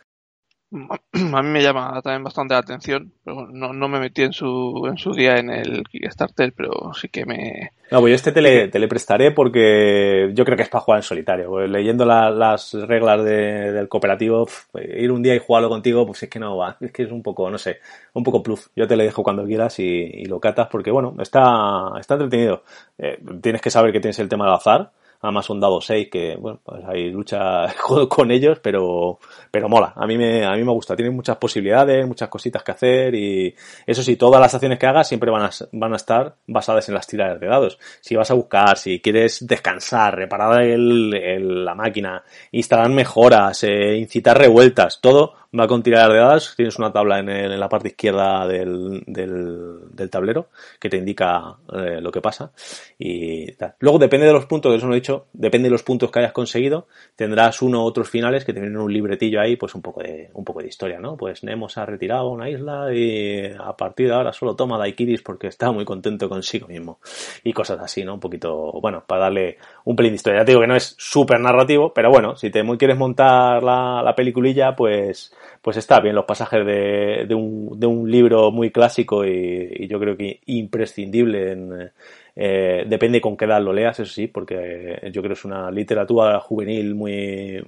a mí me llama también bastante la atención, pero no, no me metí en su, en su día en el Kickstarter, pero sí que me... No, pues yo este te le, te le prestaré porque yo creo que es para jugar en solitario. Pues leyendo las reglas del cooperativo, ir un día y jugarlo contigo, pues es que no va, es que es un poco, no sé, un poco plus. Yo te le dejo cuando quieras y, lo catas porque, bueno, está, está entretenido. Eh, tienes que saber que tienes el tema del azar, Un dado 6 que, bueno, pues hay lucha con ellos, pero, pero mola. A mí me, a mí me gusta. Tienen muchas posibilidades, muchas cositas que hacer y eso sí, todas las acciones que hagas siempre van a, van a estar basadas en las tiradas de dados. Si vas a buscar, si quieres descansar, reparar el, la máquina, instalar mejoras, eh, incitar revueltas, todo va con tirar de dados. Tienes una tabla en, en la parte izquierda del, del, tablero que te indica eh, lo que pasa. Y tal. Luego depende de los puntos, eso lo he dicho, depende de los puntos que hayas conseguido, tendrás uno u otros finales que tienen un libretillo ahí, pues un poco de, un poco de historia, ¿no? Pues Nemo ha retirado una isla y a partir de ahora solo toma Daikiris porque está muy contento consigo mismo. Y cosas así, ¿no? Un poquito, bueno, para darle un pelín de historia. Ya te digo que no es súper narrativo, pero bueno, si te quieres montar la, la peliculilla, pues pues está bien los pasajes de, de, un, de un libro muy clásico y, yo creo que imprescindible en, eh, depende con qué edad lo leas, eso sí, porque yo creo que es una literatura juvenil muy,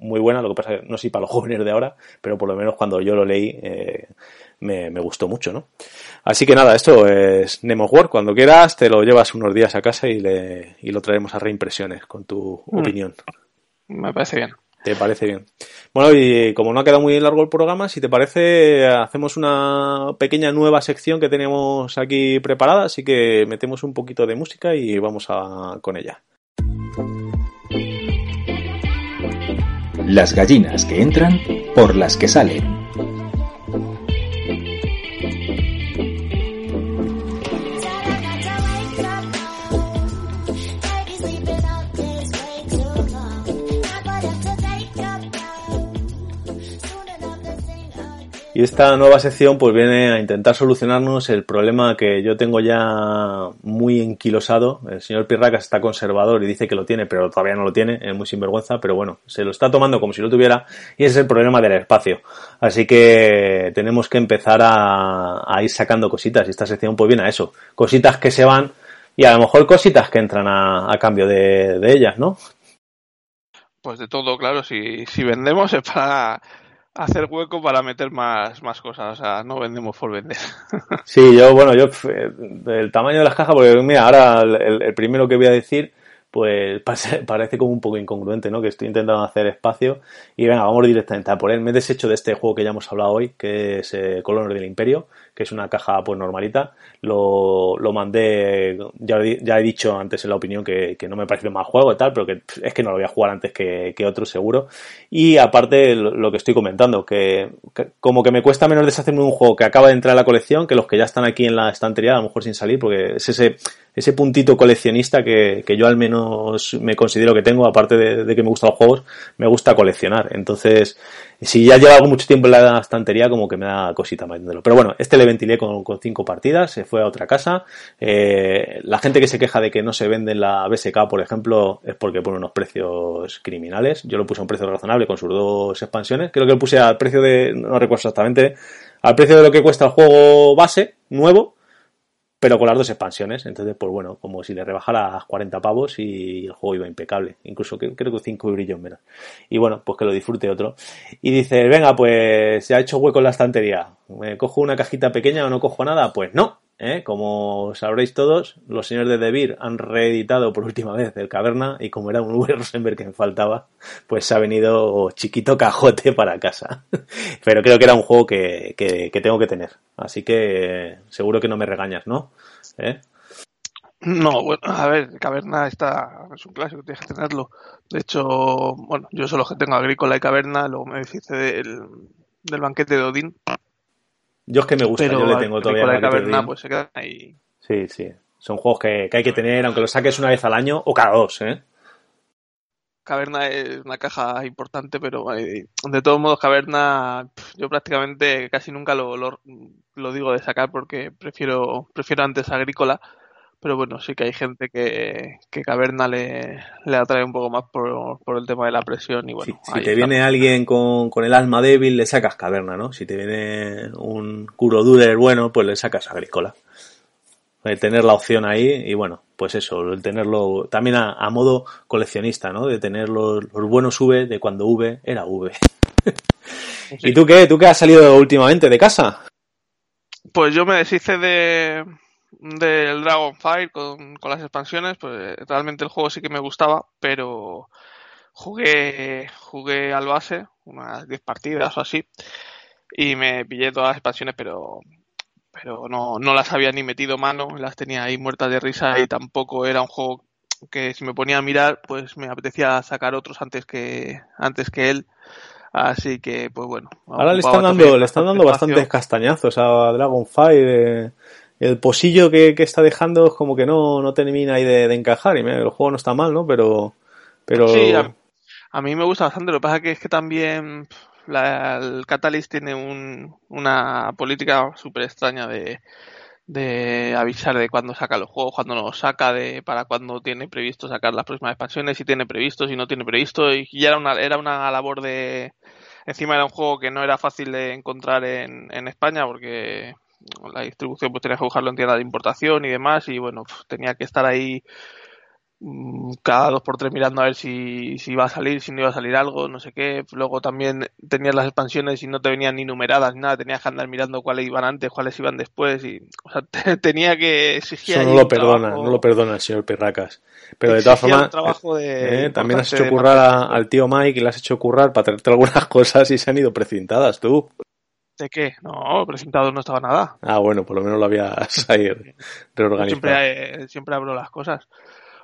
muy buena, lo que pasa es que no sé si para los jóvenes de ahora, pero por lo menos cuando yo lo leí eh, me, me, gustó mucho, ¿no? Así que nada, esto es Nemo World, cuando quieras te lo llevas unos días a casa y, le, y lo traemos a reimpresiones con tu mm. opinión. Me parece bien. ¿Te parece bien? Bueno, y como no ha quedado muy largo el programa, si te parece, hacemos una pequeña nueva sección que tenemos aquí preparada, así que metemos un poquito de música y vamos a, con ella. Las gallinas que entran por las que salen. Y esta nueva sección pues viene a intentar solucionarnos el problema que yo tengo ya muy enquilosado. El señor Pirracas está conservador y dice que lo tiene, pero todavía no lo tiene, es muy sinvergüenza, pero bueno, se lo está tomando como si lo tuviera y ese es el problema del espacio. Así que tenemos que empezar a, ir sacando cositas y esta sección pues viene a eso, cositas que se van y a lo mejor cositas que entran a, cambio de, de ellas, ¿no? Pues de todo, claro, si, si vendemos es para hacer hueco para meter más, más cosas. O sea, no vendemos por vender. Sí, yo, bueno, yo, el tamaño de las cajas, porque mira, ahora el, primero que voy a decir, pues parece, como un poco incongruente, ¿no? Que estoy intentando hacer espacio y venga, vamos directamente a por él. Me he deshecho de este juego que ya hemos hablado hoy, que es eh, Colonel del Imperio, que es una caja pues normalita. Lo, lo mandé, ya, ya he dicho antes en la opinión que, que no me parece mal juego y tal, pero que es que no lo voy a jugar antes que, que otro seguro. Y aparte lo, que estoy comentando, que, como que me cuesta menos deshacerme un juego que acaba de entrar a la colección que los que ya están aquí en la estantería, a lo mejor sin salir, porque es ese, ese puntito coleccionista que, que yo al menos me considero que tengo, aparte de, que me gustan los juegos, me gusta coleccionar. Entonces, si ya lleva mucho tiempo en la estantería, como que me da cosita metiéndolo. Pero bueno, este le ventilé con, cinco partidas, se fue a otra casa. Eh, la gente que se queja de que no se vende en la BSK, por ejemplo, es porque pone unos precios criminales. Yo lo puse a un precio razonable con sus dos expansiones. Creo que lo puse al precio de, no recuerdo exactamente, al precio de lo que cuesta el juego base, nuevo, pero con las dos expansiones. Entonces, pues bueno, como si le rebajara a 40 pavos y el juego iba impecable. Incluso creo que 5 brillos menos. Y bueno, pues que lo disfrute otro. Y dice, venga, pues se ha hecho hueco en la estantería. ¿Me cojo una cajita pequeña o no cojo nada? Pues no. ¿Eh? Como sabréis todos, los señores de Devir han reeditado por última vez el Caverna y como era un V Rosenberg que me faltaba, pues se ha venido chiquito cajote para casa. Pero creo que era un juego que, que, tengo que tener. Así que seguro que no me regañas, ¿no? ¿Eh? No, bueno, a ver, Caverna está, es un clásico, tienes que tenerlo. De hecho, bueno, yo solo que tengo Agrícola y Caverna, luego me dice del, del banquete de Odín, yo es que me gusta, yo le tengo todavía la caverna, pues se quedan ahí. Sí, sí. Son juegos que, hay que tener, aunque lo saques una vez al año o cada dos, ¿eh? Caverna es una caja importante, pero eh, de todos modos, Caverna, yo prácticamente casi nunca lo, lo, digo de sacar porque prefiero, prefiero antes Agrícola pero bueno, sí que hay gente que, que Caverna le, le atrae un poco más por, por el tema de la presión y bueno. si te viene alguien con, con, el alma débil, le sacas Caverna, ¿no? Si te viene un Kuro Durer bueno, pues le sacas Agrícola. De tener la opción ahí y bueno, pues eso, el tenerlo también a, modo coleccionista, ¿no? De tener los, buenos V de cuando V era V. ¿Y tú qué? ¿Tú qué has salido últimamente de casa? Pues yo me deshice de, del Dragonfire con, con las expansiones, pues realmente el juego sí que me gustaba, pero jugué, jugué al base, unas 10 partidas o así, y me pillé todas las expansiones, pero pero no, no las había ni metido mano, las tenía ahí muertas de risa y tampoco era un juego que si me ponía a mirar, pues me apetecía sacar otros antes que, antes que él. Así que, pues bueno. Ahora le están dando, le están dando bastantes castañazos a Dragonfire el posillo que, está dejando es como que no, no termina ahí de, encajar. Y el juego no está mal, ¿no? Pero. pero... Sí, a, mí me gusta bastante. Lo que pasa es que también el Catalyst tiene un, una política súper extraña de, de avisar de cuándo saca los juegos, cuándo no los saca, de para cuándo tiene previsto sacar las próximas expansiones, si tiene previsto, si no tiene previsto. Y ya era una, era una labor de. Encima era un juego que no era fácil de encontrar en, en España porque la distribución pues tenía que buscarlo en tienda de importación y demás y bueno, tenía que estar ahí mm, cada dos por tres mirando a ver si, si iba a salir, si no iba a salir algo, no sé qué. Luego también tenías las expansiones y no te venían ni numeradas ni nada, tenías que andar mirando cuáles iban antes, cuáles iban después y o sea, tenía que exigir. Eso no lo perdona, no lo perdona el señor Perracas. Pero de todas formas, eh, también has hecho currar al tío Mike y le has hecho currar para traerte algunas cosas y se han ido precintadas tú. ¿De qué? No, presentado no estaba nada. Ah, bueno, por lo menos lo habías ahí reorganizado. Siempre, eh, siempre abro las cosas.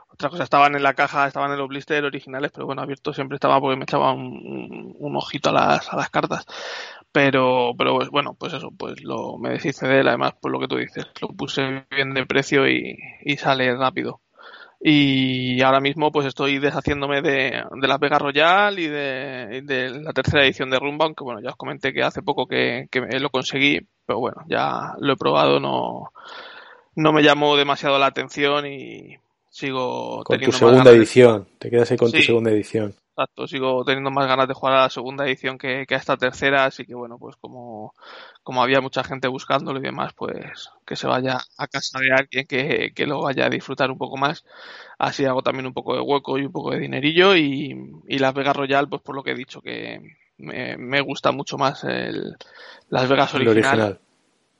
Otras cosas estaban en la caja, estaban en los blister originales, pero bueno, abierto siempre estaba porque me echaba un, ojito a las, a las cartas. Pero, pero pues, bueno, pues eso, pues lo me deshice de él, además, por lo que tú dices, lo puse bien de precio y, y sale rápido. Y ahora mismo pues estoy deshaciéndome de, de Las Vegas Royal y de, la tercera edición de Rumba, aunque bueno, ya os comenté que hace poco que, que lo conseguí, pero bueno, ya lo he probado, no, no me llamó demasiado la atención y sigo con tu segunda edición, te quedas ahí con tu segunda edición. Exacto, sigo teniendo más ganas de jugar a la segunda edición que, que a esta tercera, así que bueno, pues como, como había mucha gente buscándolo y demás, pues que se vaya a casa de alguien que, que lo vaya a disfrutar un poco más. Así hago también un poco de hueco y un poco de dinerillo y, y Las Vegas Royal, pues por lo que he dicho, que me, me gusta mucho más el Las Vegas original,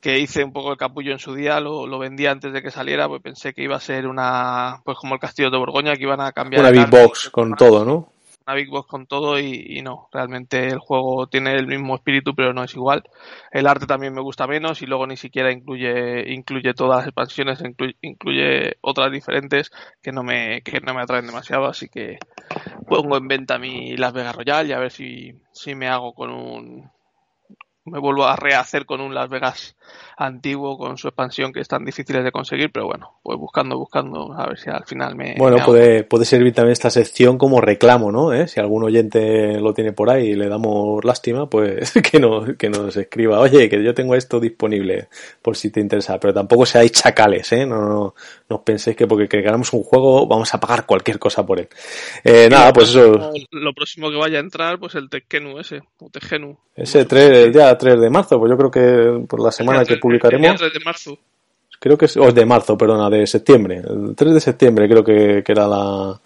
que hice un poco el capullo en su día, lo, lo vendí antes de que saliera, pues pensé que iba a ser una, pues como el Castillo de Borgoña, que iban a cambiar. Una big box con todo, ¿no? Big Box con todo y, no, realmente el juego tiene el mismo espíritu pero no es igual. El arte también me gusta menos y luego ni siquiera incluye incluye todas las expansiones, incluye, otras diferentes que no me que no me atraen demasiado, así que pongo en venta mi Las Vegas Royal y a ver si, si me hago con un me vuelvo a rehacer con un Las Vegas antiguo con su expansión que es tan difíciles de conseguir, pero bueno, pues buscando, buscando, a ver si al final me... Bueno, puede, puede servir también esta sección como reclamo, ¿no? ¿Eh? Si algún oyente lo tiene por ahí y le damos lástima, pues que nos, que nos escriba, oye, que yo tengo esto disponible por si te interesa, pero tampoco seáis chacales, ¿eh? No, no, no os penséis que porque queramos un juego vamos a pagar cualquier cosa por él. Eh, nada, pues eso... Lo próximo que vaya a entrar, pues el Tekkenu ese, o Tekkenu. Ese 3, ya 3 de marzo, pues yo creo que por la semana que publicaremos. El de marzo. Creo que es, o de marzo, perdona, de septiembre. El 3 de septiembre creo que, que era la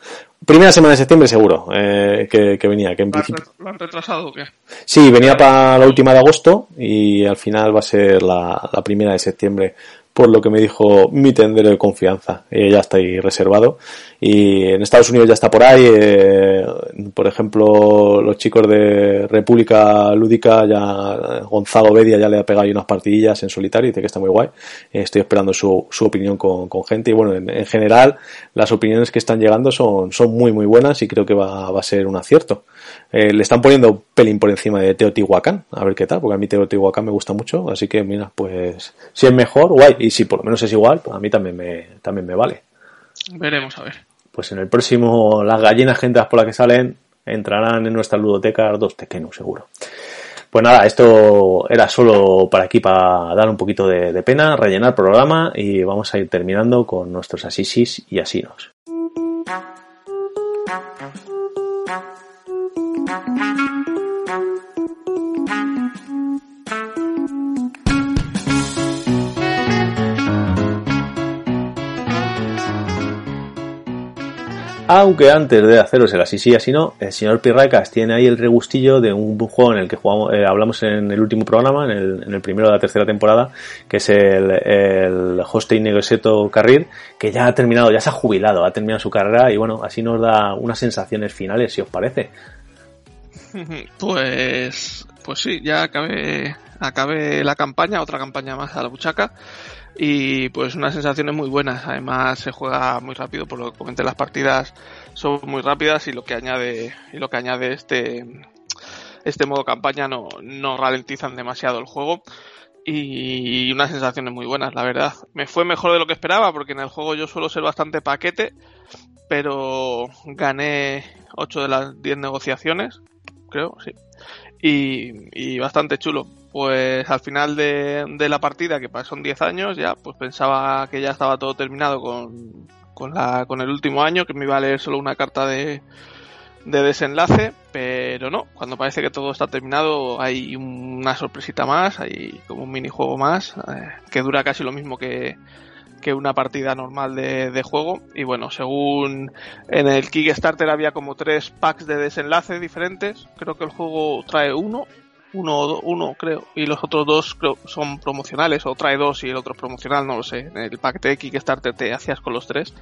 primera semana de septiembre seguro eh, que, que, venía. Que en principio... ¿Lo han retrasado o qué? Sí, venía para la última de agosto y al final va a ser la, la primera de septiembre por lo que me dijo mi tendero de confianza. Eh, ya está ahí reservado. Y en Estados Unidos ya está por ahí. Eh, por ejemplo, los chicos de República Lúdica, ya Gonzalo Bedia ya le ha pegado ahí unas partidillas en solitario y dice que está muy guay. Eh, estoy esperando su, su opinión con, con, gente. Y bueno, en, en, general, las opiniones que están llegando son, son muy, muy buenas y creo que va, va a ser un acierto. Eh, le están poniendo pelín por encima de Teotihuacán, a ver qué tal, porque a mí Teotihuacán me gusta mucho, así que mira, pues si es mejor, guay, y si por lo menos es igual, pues a mí también me, también me vale. Veremos, a ver. Pues en el próximo, las gallinas gentas por las que salen entrarán en nuestra ludoteca dos Tequenu, seguro. Pues nada, esto era solo para aquí, para dar un poquito de, de pena, rellenar programa y vamos a ir terminando con nuestros asisis y asinos. Aunque antes de haceros el así sí, así no, el señor Pirracas tiene ahí el regustillo de un juego en el que jugamos, eh, hablamos en el último programa, en el, primero de la tercera temporada, que es el, el Hosting Negoseto Carril, que ya ha terminado, ya se ha jubilado, ha terminado su carrera y bueno, así nos da unas sensaciones finales, si os parece. Pues, pues sí, ya acabé, acabé la campaña, otra campaña más a la buchaca y pues unas sensaciones muy buenas. Además se juega muy rápido, por lo que comenté las partidas son muy rápidas y lo que añade y lo que añade este este modo campaña no, no ralentizan demasiado el juego y unas sensaciones muy buenas, la verdad. Me fue mejor de lo que esperaba porque en el juego yo suelo ser bastante paquete, pero gané 8 de las 10 negociaciones, creo, sí. Y, y bastante chulo pues al final de, la partida, que son 10 años, ya pues pensaba que ya estaba todo terminado con, con, la, con el último año, que me iba a leer solo una carta de, de desenlace, pero no, cuando parece que todo está terminado hay una sorpresita más, hay como un minijuego más, eh, que dura casi lo mismo que, que una partida normal de, de, juego. Y bueno, según en el Kickstarter había como tres packs de desenlace diferentes, creo que el juego trae uno uno, uno creo, y los otros dos creo son promocionales, o trae dos y el otro es promocional, no lo sé. En el pack de Kickstarter te hacías con los tres.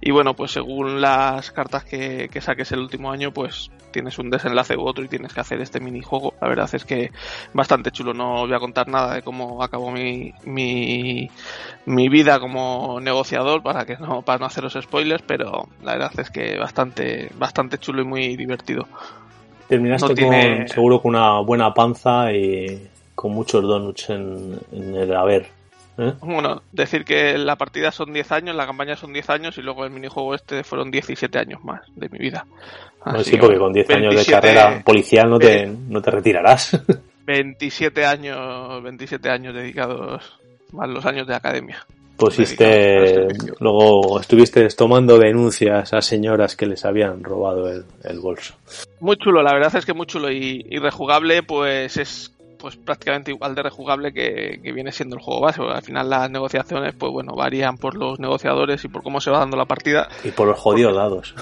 Y bueno, pues según las cartas que, que, saques el último año, pues tienes un desenlace u otro y tienes que hacer este minijuego. La verdad es que bastante chulo. No voy a contar nada de cómo acabó mi, mi, mi vida como negociador para que no, para no haceros spoilers, pero la verdad es que bastante, bastante chulo y muy divertido. Terminaste no tiene... con, seguro con una buena panza y con muchos donuts en, en el haber. ¿eh? Bueno, decir que la partida son 10 años, la campaña son 10 años y luego el minijuego este fueron 17 años más de mi vida. Bueno, sí, porque con 10 años de carrera policial no te, no te retirarás. 27 años, 27 años dedicados más los años de academia. Pusiste, luego estuviste tomando denuncias a señoras que les habían robado el, el bolso. Muy chulo, la verdad es que muy chulo y, y rejugable, pues es pues prácticamente igual de rejugable que, que, viene siendo el juego base. Al final las negociaciones, pues bueno, varían por los negociadores y por cómo se va dando la partida. Y por los jodidos dados.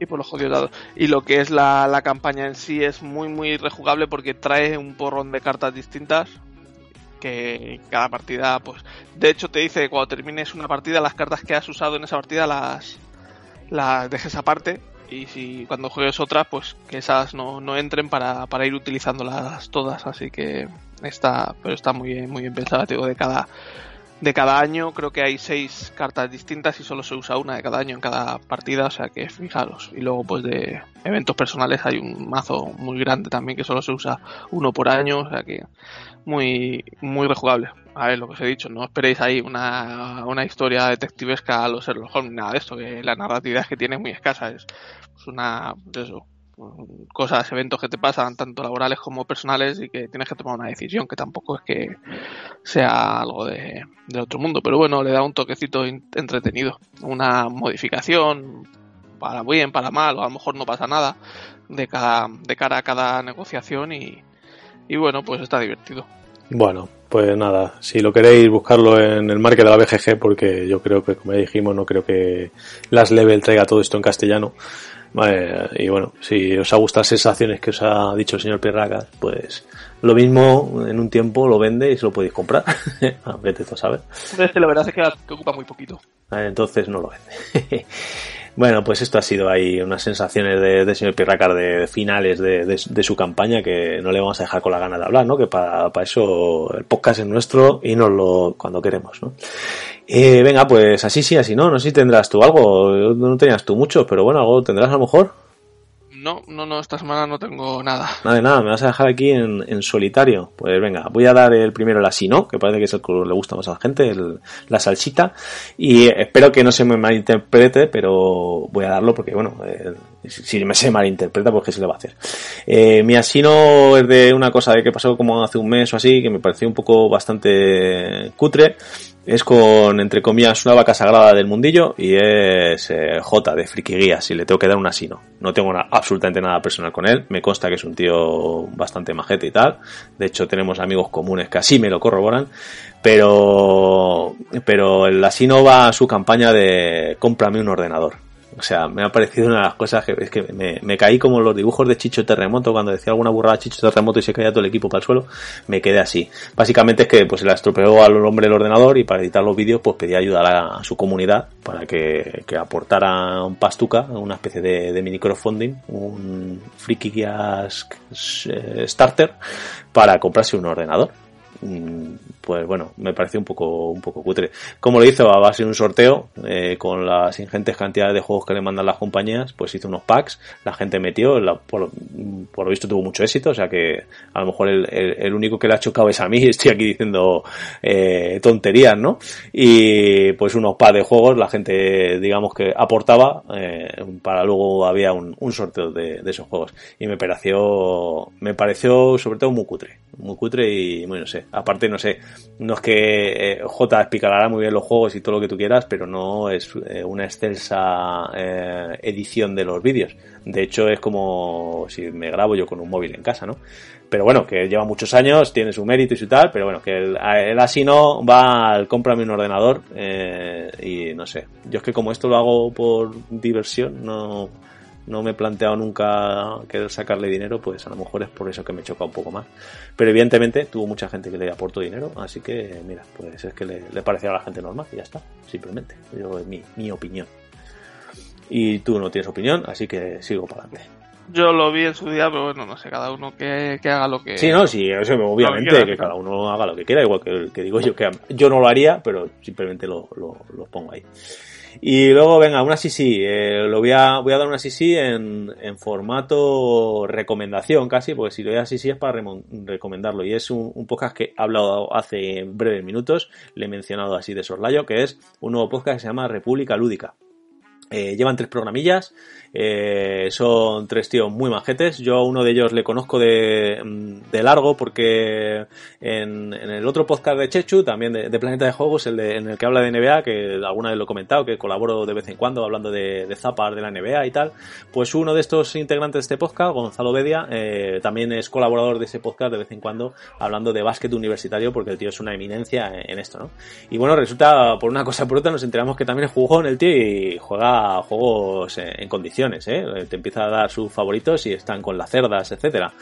Y por los jodidos dados. Y lo que es la, la campaña en sí es muy, muy rejugable porque trae un porrón de cartas distintas que cada partida, pues, de hecho te dice que cuando termines una partida, las cartas que has usado en esa partida las, las dejes aparte y si cuando juegues otras, pues que esas no, no entren para, para, ir utilizándolas todas, así que está, pero está muy bien, muy bien pensada, digo, de cada de cada año. Creo que hay seis cartas distintas y solo se usa una de cada año en cada partida, o sea que fijaros. Y luego pues de eventos personales hay un mazo muy grande también que solo se usa uno por año, o sea que muy, muy rejugable. A ver, lo que os he dicho, no esperéis ahí una, una historia detectivesca a los Sherlock Holmes, nada de esto, que la narratividad que tiene es muy escasa, es, una, pues eso, cosas, eventos que te pasan, tanto laborales como personales, y que tienes que tomar una decisión, que tampoco es que sea algo de, otro mundo, pero bueno, le da un toquecito entretenido, una modificación para bien, para mal, o a lo mejor no pasa nada de, cada, de cara a cada negociación y, y bueno, pues está divertido. Bueno, pues nada, si lo queréis buscarlo en el market de la BGG, porque yo creo que, como ya dijimos, no creo que Las Level traiga todo esto en castellano. y bueno, si os ha gustado las sensaciones que os ha dicho el señor Pirraca, pues lo mismo en un tiempo lo vende y se lo podéis comprar. a vete tú a saber. La verdad es que ocupa muy poquito. Entonces no lo vende. Bueno, pues esto ha sido ahí unas sensaciones de, de señor Pirracar de, finales de, su campaña que no le vamos a dejar con la gana de hablar, ¿no? Que para, eso el podcast es nuestro y nos lo cuando queremos, ¿no? Eh, venga, pues así sí, así no. No sé si tendrás tú algo. No tenías tú mucho, pero bueno, algo tendrás a lo mejor. No, no, no, esta semana no tengo nada. Nada de nada, me vas a dejar aquí en, solitario. Pues venga, voy a dar el primero el así, ¿no? Que parece que es el que le gusta más a la gente, la salsita. Y espero que no se me malinterprete, pero voy a darlo porque, bueno, si me se malinterpreta, pues qué se le va a hacer. Eh, mi asino es de una cosa de que pasó como hace un mes o así, que me pareció un poco bastante cutre es con, entre comillas, una vaca sagrada del mundillo y es eh, J de Friki Guía, si le tengo que dar un asino. No tengo absolutamente nada personal con él, me consta que es un tío bastante majete y tal. De hecho, tenemos amigos comunes que así me lo corroboran. Pero, pero el asino va a su campaña de cómprame un ordenador. O sea, me ha parecido una de las cosas que es que me, caí como los dibujos de Chicho Terremoto cuando decía alguna burrada Chicho Terremoto y se caía todo el equipo para el suelo, me quedé así. Básicamente es que pues la estropeó al hombre el ordenador y para editar los vídeos pues pedía ayuda a, su comunidad para que, aportara un pastuca, una especie de, de mini crowdfunding, un friki eh, starter para comprarse un ordenador pues bueno, me pareció un poco, un poco cutre. Como lo hizo a base de un sorteo, eh, con las ingentes cantidades de juegos que le mandan las compañías, pues hizo unos packs, la gente metió, por, lo visto tuvo mucho éxito, o sea que a lo mejor el, único que le ha chocado es a mí, estoy aquí diciendo eh, tonterías, ¿no? Y pues unos packs de juegos, la gente, digamos que aportaba, eh, para luego había un, sorteo de, esos juegos. Y me pareció, me pareció sobre todo muy cutre, muy cutre y, bueno, no sé, aparte, no sé, no es que eh, J explicará muy bien los juegos y todo lo que tú quieras, pero no es eh, una extensa eh, edición de los vídeos. De hecho, es como si me grabo yo con un móvil en casa, ¿no? Pero bueno, que lleva muchos años, tiene su mérito y tal, pero bueno, que él, así no va al cómprame un ordenador y no sé. Yo es que como esto lo hago por diversión, no no me he planteado nunca querer sacarle dinero, pues a lo mejor es por eso que me choca un poco más. Pero evidentemente tuvo mucha gente que le aportó dinero, así que mira, pues es que le, le parecía a la gente normal y ya está, simplemente. Yo, es mi, mi opinión. Y tú no tienes opinión, así que sigo para adelante. Yo lo vi en su día, pero bueno, no sé, cada uno que, haga lo que... Sí, no, sí, eso obviamente, que, cada uno haga lo que quiera, igual que, que digo yo, que yo no lo haría, pero simplemente lo, lo, lo pongo ahí. Y luego, venga, una sí eh, lo voy a, voy a dar una sí en, en formato recomendación casi, porque si lo voy a sí es para recomendarlo. Y es un, podcast que he hablado hace breves minutos, le he mencionado así de sorlayo, que es un nuevo podcast que se llama República Lúdica. Eh, llevan tres programillas, eh, son tres tíos muy majetes. Yo a uno de ellos le conozco de, de largo porque en, en, el otro podcast de Chechu, también de, Planeta de Juegos, el de, en el que habla de NBA, que alguna vez lo he comentado, que colaboro de vez en cuando hablando de, de zapas de la NBA y tal, pues uno de estos integrantes de este podcast, Gonzalo Bedia, eh, también es colaborador de ese podcast de vez en cuando hablando de básquet universitario porque el tío es una eminencia en, esto, ¿no? Y bueno, resulta, por una cosa por otra, nos enteramos que también es jugón el tío y juega juegos en condiciones, ¿eh? te empieza a dar sus favoritos y están con las cerdas, etcétera.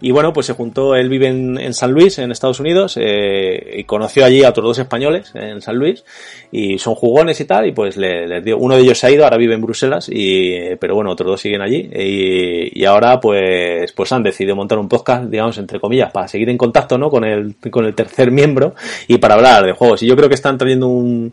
Y bueno, pues se juntó, él vive en, San Luis, en Estados Unidos, eh, y conoció allí a otros dos españoles en San Luis, y son jugones y tal, y pues les dio, uno de ellos se ha ido, ahora vive en Bruselas, y, pero bueno, otros dos siguen allí, y, y ahora pues, pues han decidido montar un podcast, digamos, entre comillas, para seguir en contacto, ¿no? Con el, con el tercer miembro, y para hablar de juegos. Y yo creo que están trayendo un,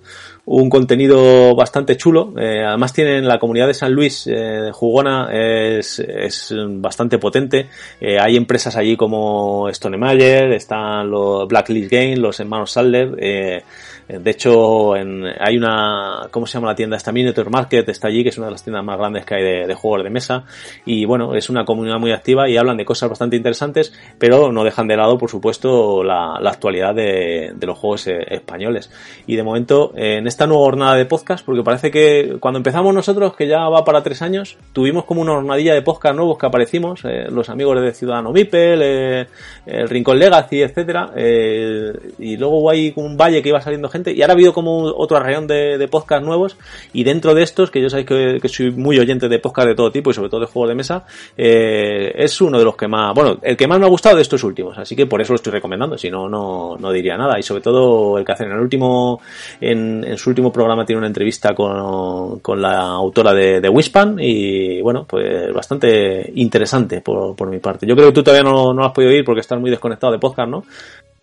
un contenido bastante chulo. Eh, además tienen la comunidad de San Luis eh, Jugona es, es bastante potente. Eh, hay empresas allí como Stone Mayer, están los Blacklist Games, los hermanos Sadler. Eh, de hecho, hay una, ¿cómo se llama la tienda? Esta Miniature Market está allí, que es una de las tiendas más grandes que hay de, juegos de mesa. Y bueno, es una comunidad muy activa y hablan de cosas bastante interesantes, pero no dejan de lado, por supuesto, la, actualidad de, los juegos eh, españoles. Y de momento, en esta nueva jornada de podcast, porque parece que cuando empezamos nosotros, que ya va para tres años, tuvimos como una jornadilla de podcast nuevos que aparecimos, eh, los amigos de Ciudadano Mipel, el Rincón Legacy, etcétera, y luego hay un valle que iba saliendo gente y ahora ha habido como otro arreón de, de podcast nuevos y dentro de estos, que yo sabéis que, soy muy oyente de podcast de todo tipo y sobre todo de juegos de mesa, eh, es uno de los que más, bueno, el que más me ha gustado de estos últimos, así que por eso lo estoy recomendando, si no, no, no diría nada y sobre todo el que hacen en el último, en, su último programa tiene una entrevista con, con la autora de, de Wispan y bueno, pues bastante interesante por, por mi parte. Yo creo que tú todavía no, no has podido ir porque estás muy desconectado de podcast, ¿no?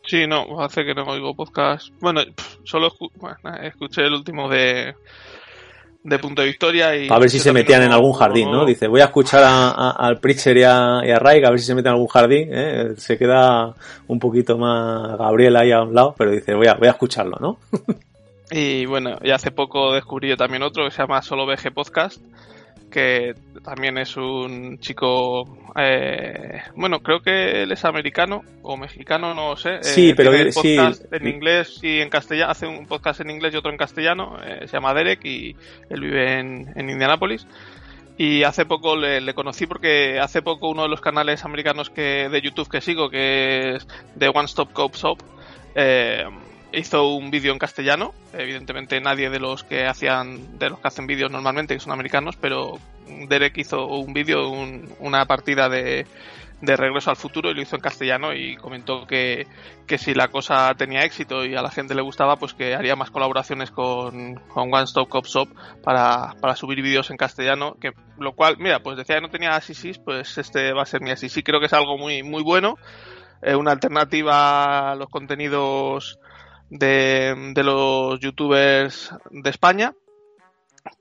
Sí, no, hace que no oigo podcast. Bueno, solo escuché el último de, de Punto de Victoria y... A ver si se metían en algún jardín, ¿no? Dice, voy a escuchar al Pritcher y a, y a Raik, a ver si se meten en algún jardín, ¿eh? Se queda un poquito más Gabriel ahí a un lado, pero dice, voy a, voy a escucharlo, ¿no? y bueno, y hace poco descubrí yo también otro que se llama Solo VG Podcast, que también es un chico, eh, bueno, creo que él es americano o mexicano, no sé. Sí, eh, pero sí. En inglés y en castellano, hace un podcast en inglés y otro en castellano, eh, se llama Derek y él vive en, en Indianápolis. Y hace poco le, conocí porque hace poco uno de los canales americanos que de YouTube que sigo, que es The One Stop Cop Shop, eh, hizo un vídeo en castellano. Evidentemente nadie de los que hacían, de los que hacen vídeos normalmente, que son americanos, pero Derek hizo un vídeo, una partida de, de Regreso al Futuro y lo hizo en castellano y comentó que, que, si la cosa tenía éxito y a la gente le gustaba, pues que haría más colaboraciones con, con One Stop Cop Shop para, para subir vídeos en castellano, que lo cual, mira, pues decía que no tenía Asisis, pues este va a ser mi Asisis. Creo que es algo muy, muy bueno, eh, una alternativa a los contenidos de, los youtubers de España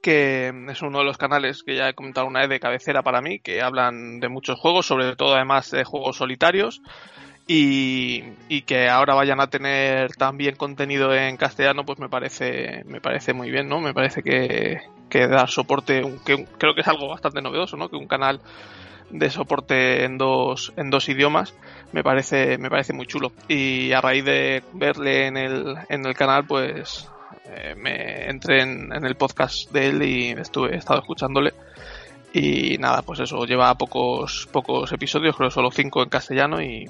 que es uno de los canales que ya he comentado una vez de cabecera para mí, que hablan de muchos juegos, sobre todo además de juegos solitarios, y, y, que ahora vayan a tener también contenido en castellano, pues me parece, me parece muy bien, ¿no? Me parece que, que dar soporte, que creo que es algo bastante novedoso, ¿no? Que un canal de soporte en dos, en dos idiomas me parece, me parece muy chulo. Y a raíz de verle en el, en el canal, pues eh, me entré en, el podcast de él y estuve, he estado escuchándole. Y nada, pues eso, lleva pocos, pocos episodios, creo solo cinco en castellano y,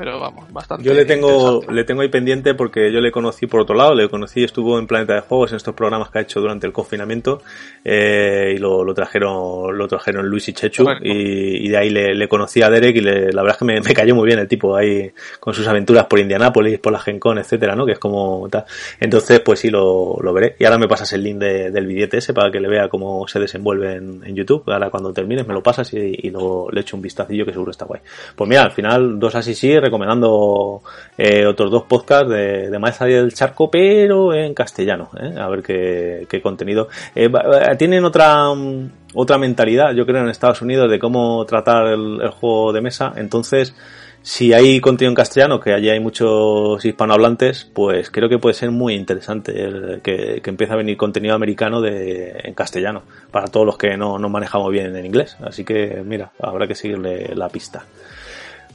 pero vamos, bastante. Yo le tengo, le tengo ahí pendiente porque yo le conocí por otro lado, le conocí, estuvo en Planeta de Juegos en estos programas que ha hecho durante el confinamiento eh, y lo, lo, trajeron, lo trajeron Luis y Chechu y, y, de ahí le, le, conocí a Derek y le, la verdad es que me, me, cayó muy bien el tipo ahí con sus aventuras por Indianápolis, por la Gencon, etcétera, ¿no? Que es como tal. Entonces, pues sí, lo, lo veré. Y ahora me pasas el link de, del billete ese para que le vea cómo se desenvuelve en, en YouTube. Ahora cuando termines me lo pasas y, y lo, le echo un vistacillo que seguro está guay. Pues mira, al final, dos así sí, recomendando eh, otros dos podcasts de, de Maestra del Charco, pero en castellano, ¿eh? a ver qué, qué contenido. Eh, tienen otra, mm, otra mentalidad, yo creo, en Estados Unidos de cómo tratar el, juego de mesa, entonces si hay contenido en castellano, que allí hay muchos hispanohablantes, pues creo que puede ser muy interesante el, que, que empiece a venir contenido americano de, en castellano, para todos los que no, no manejamos bien en inglés. Así que, mira, habrá que seguirle la pista.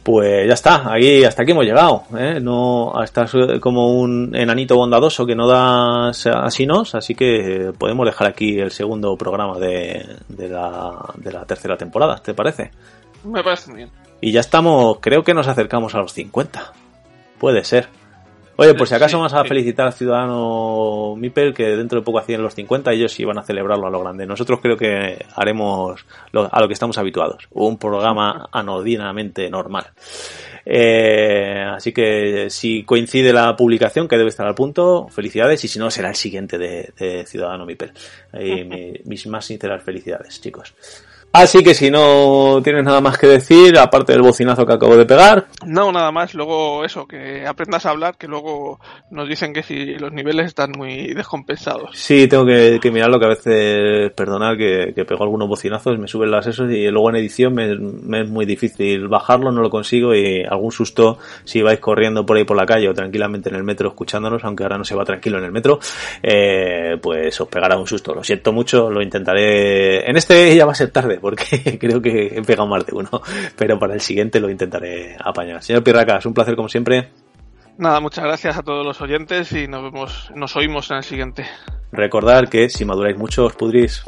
Pues ya está, ahí hasta aquí hemos llegado, ¿eh? No estás como un enanito bondadoso que no da así nos, así que podemos dejar aquí el segundo programa de, de, la, de la tercera temporada, ¿te parece? Me parece muy bien. Y ya estamos, creo que nos acercamos a los 50. Puede ser. Oye, por si acaso vamos a felicitar al ciudadano Mipel, que dentro de poco hacían los 50, ellos iban a celebrarlo a lo grande. Nosotros creo que haremos a lo que estamos habituados, un programa anodinamente normal. Eh, así que si coincide la publicación, que debe estar al punto, felicidades, y si no, será el siguiente de, Ciudadano Mipel. mis más sinceras felicidades, chicos. Así que si no tienes nada más que decir, aparte del bocinazo que acabo de pegar. No, nada más. Luego eso, que aprendas a hablar, que luego nos dicen que si los niveles están muy descompensados. Sí, tengo que, mirarlo, que a veces, perdonad, que, que pego algunos bocinazos, me suben las esos y luego en edición me, es muy difícil bajarlo, no lo consigo y algún susto si vais corriendo por ahí por la calle o tranquilamente en el metro escuchándonos, aunque ahora no se va tranquilo en el metro, eh, pues os pegará un susto. Lo siento mucho, lo intentaré. En este ya va a ser tarde porque creo que he pegado más de uno, pero para el siguiente lo intentaré apañar. Señor Pirracas, un placer como siempre. Nada, muchas gracias a todos los oyentes y nos vemos, nos oímos en el siguiente. Recordar que si maduráis mucho os pudrís.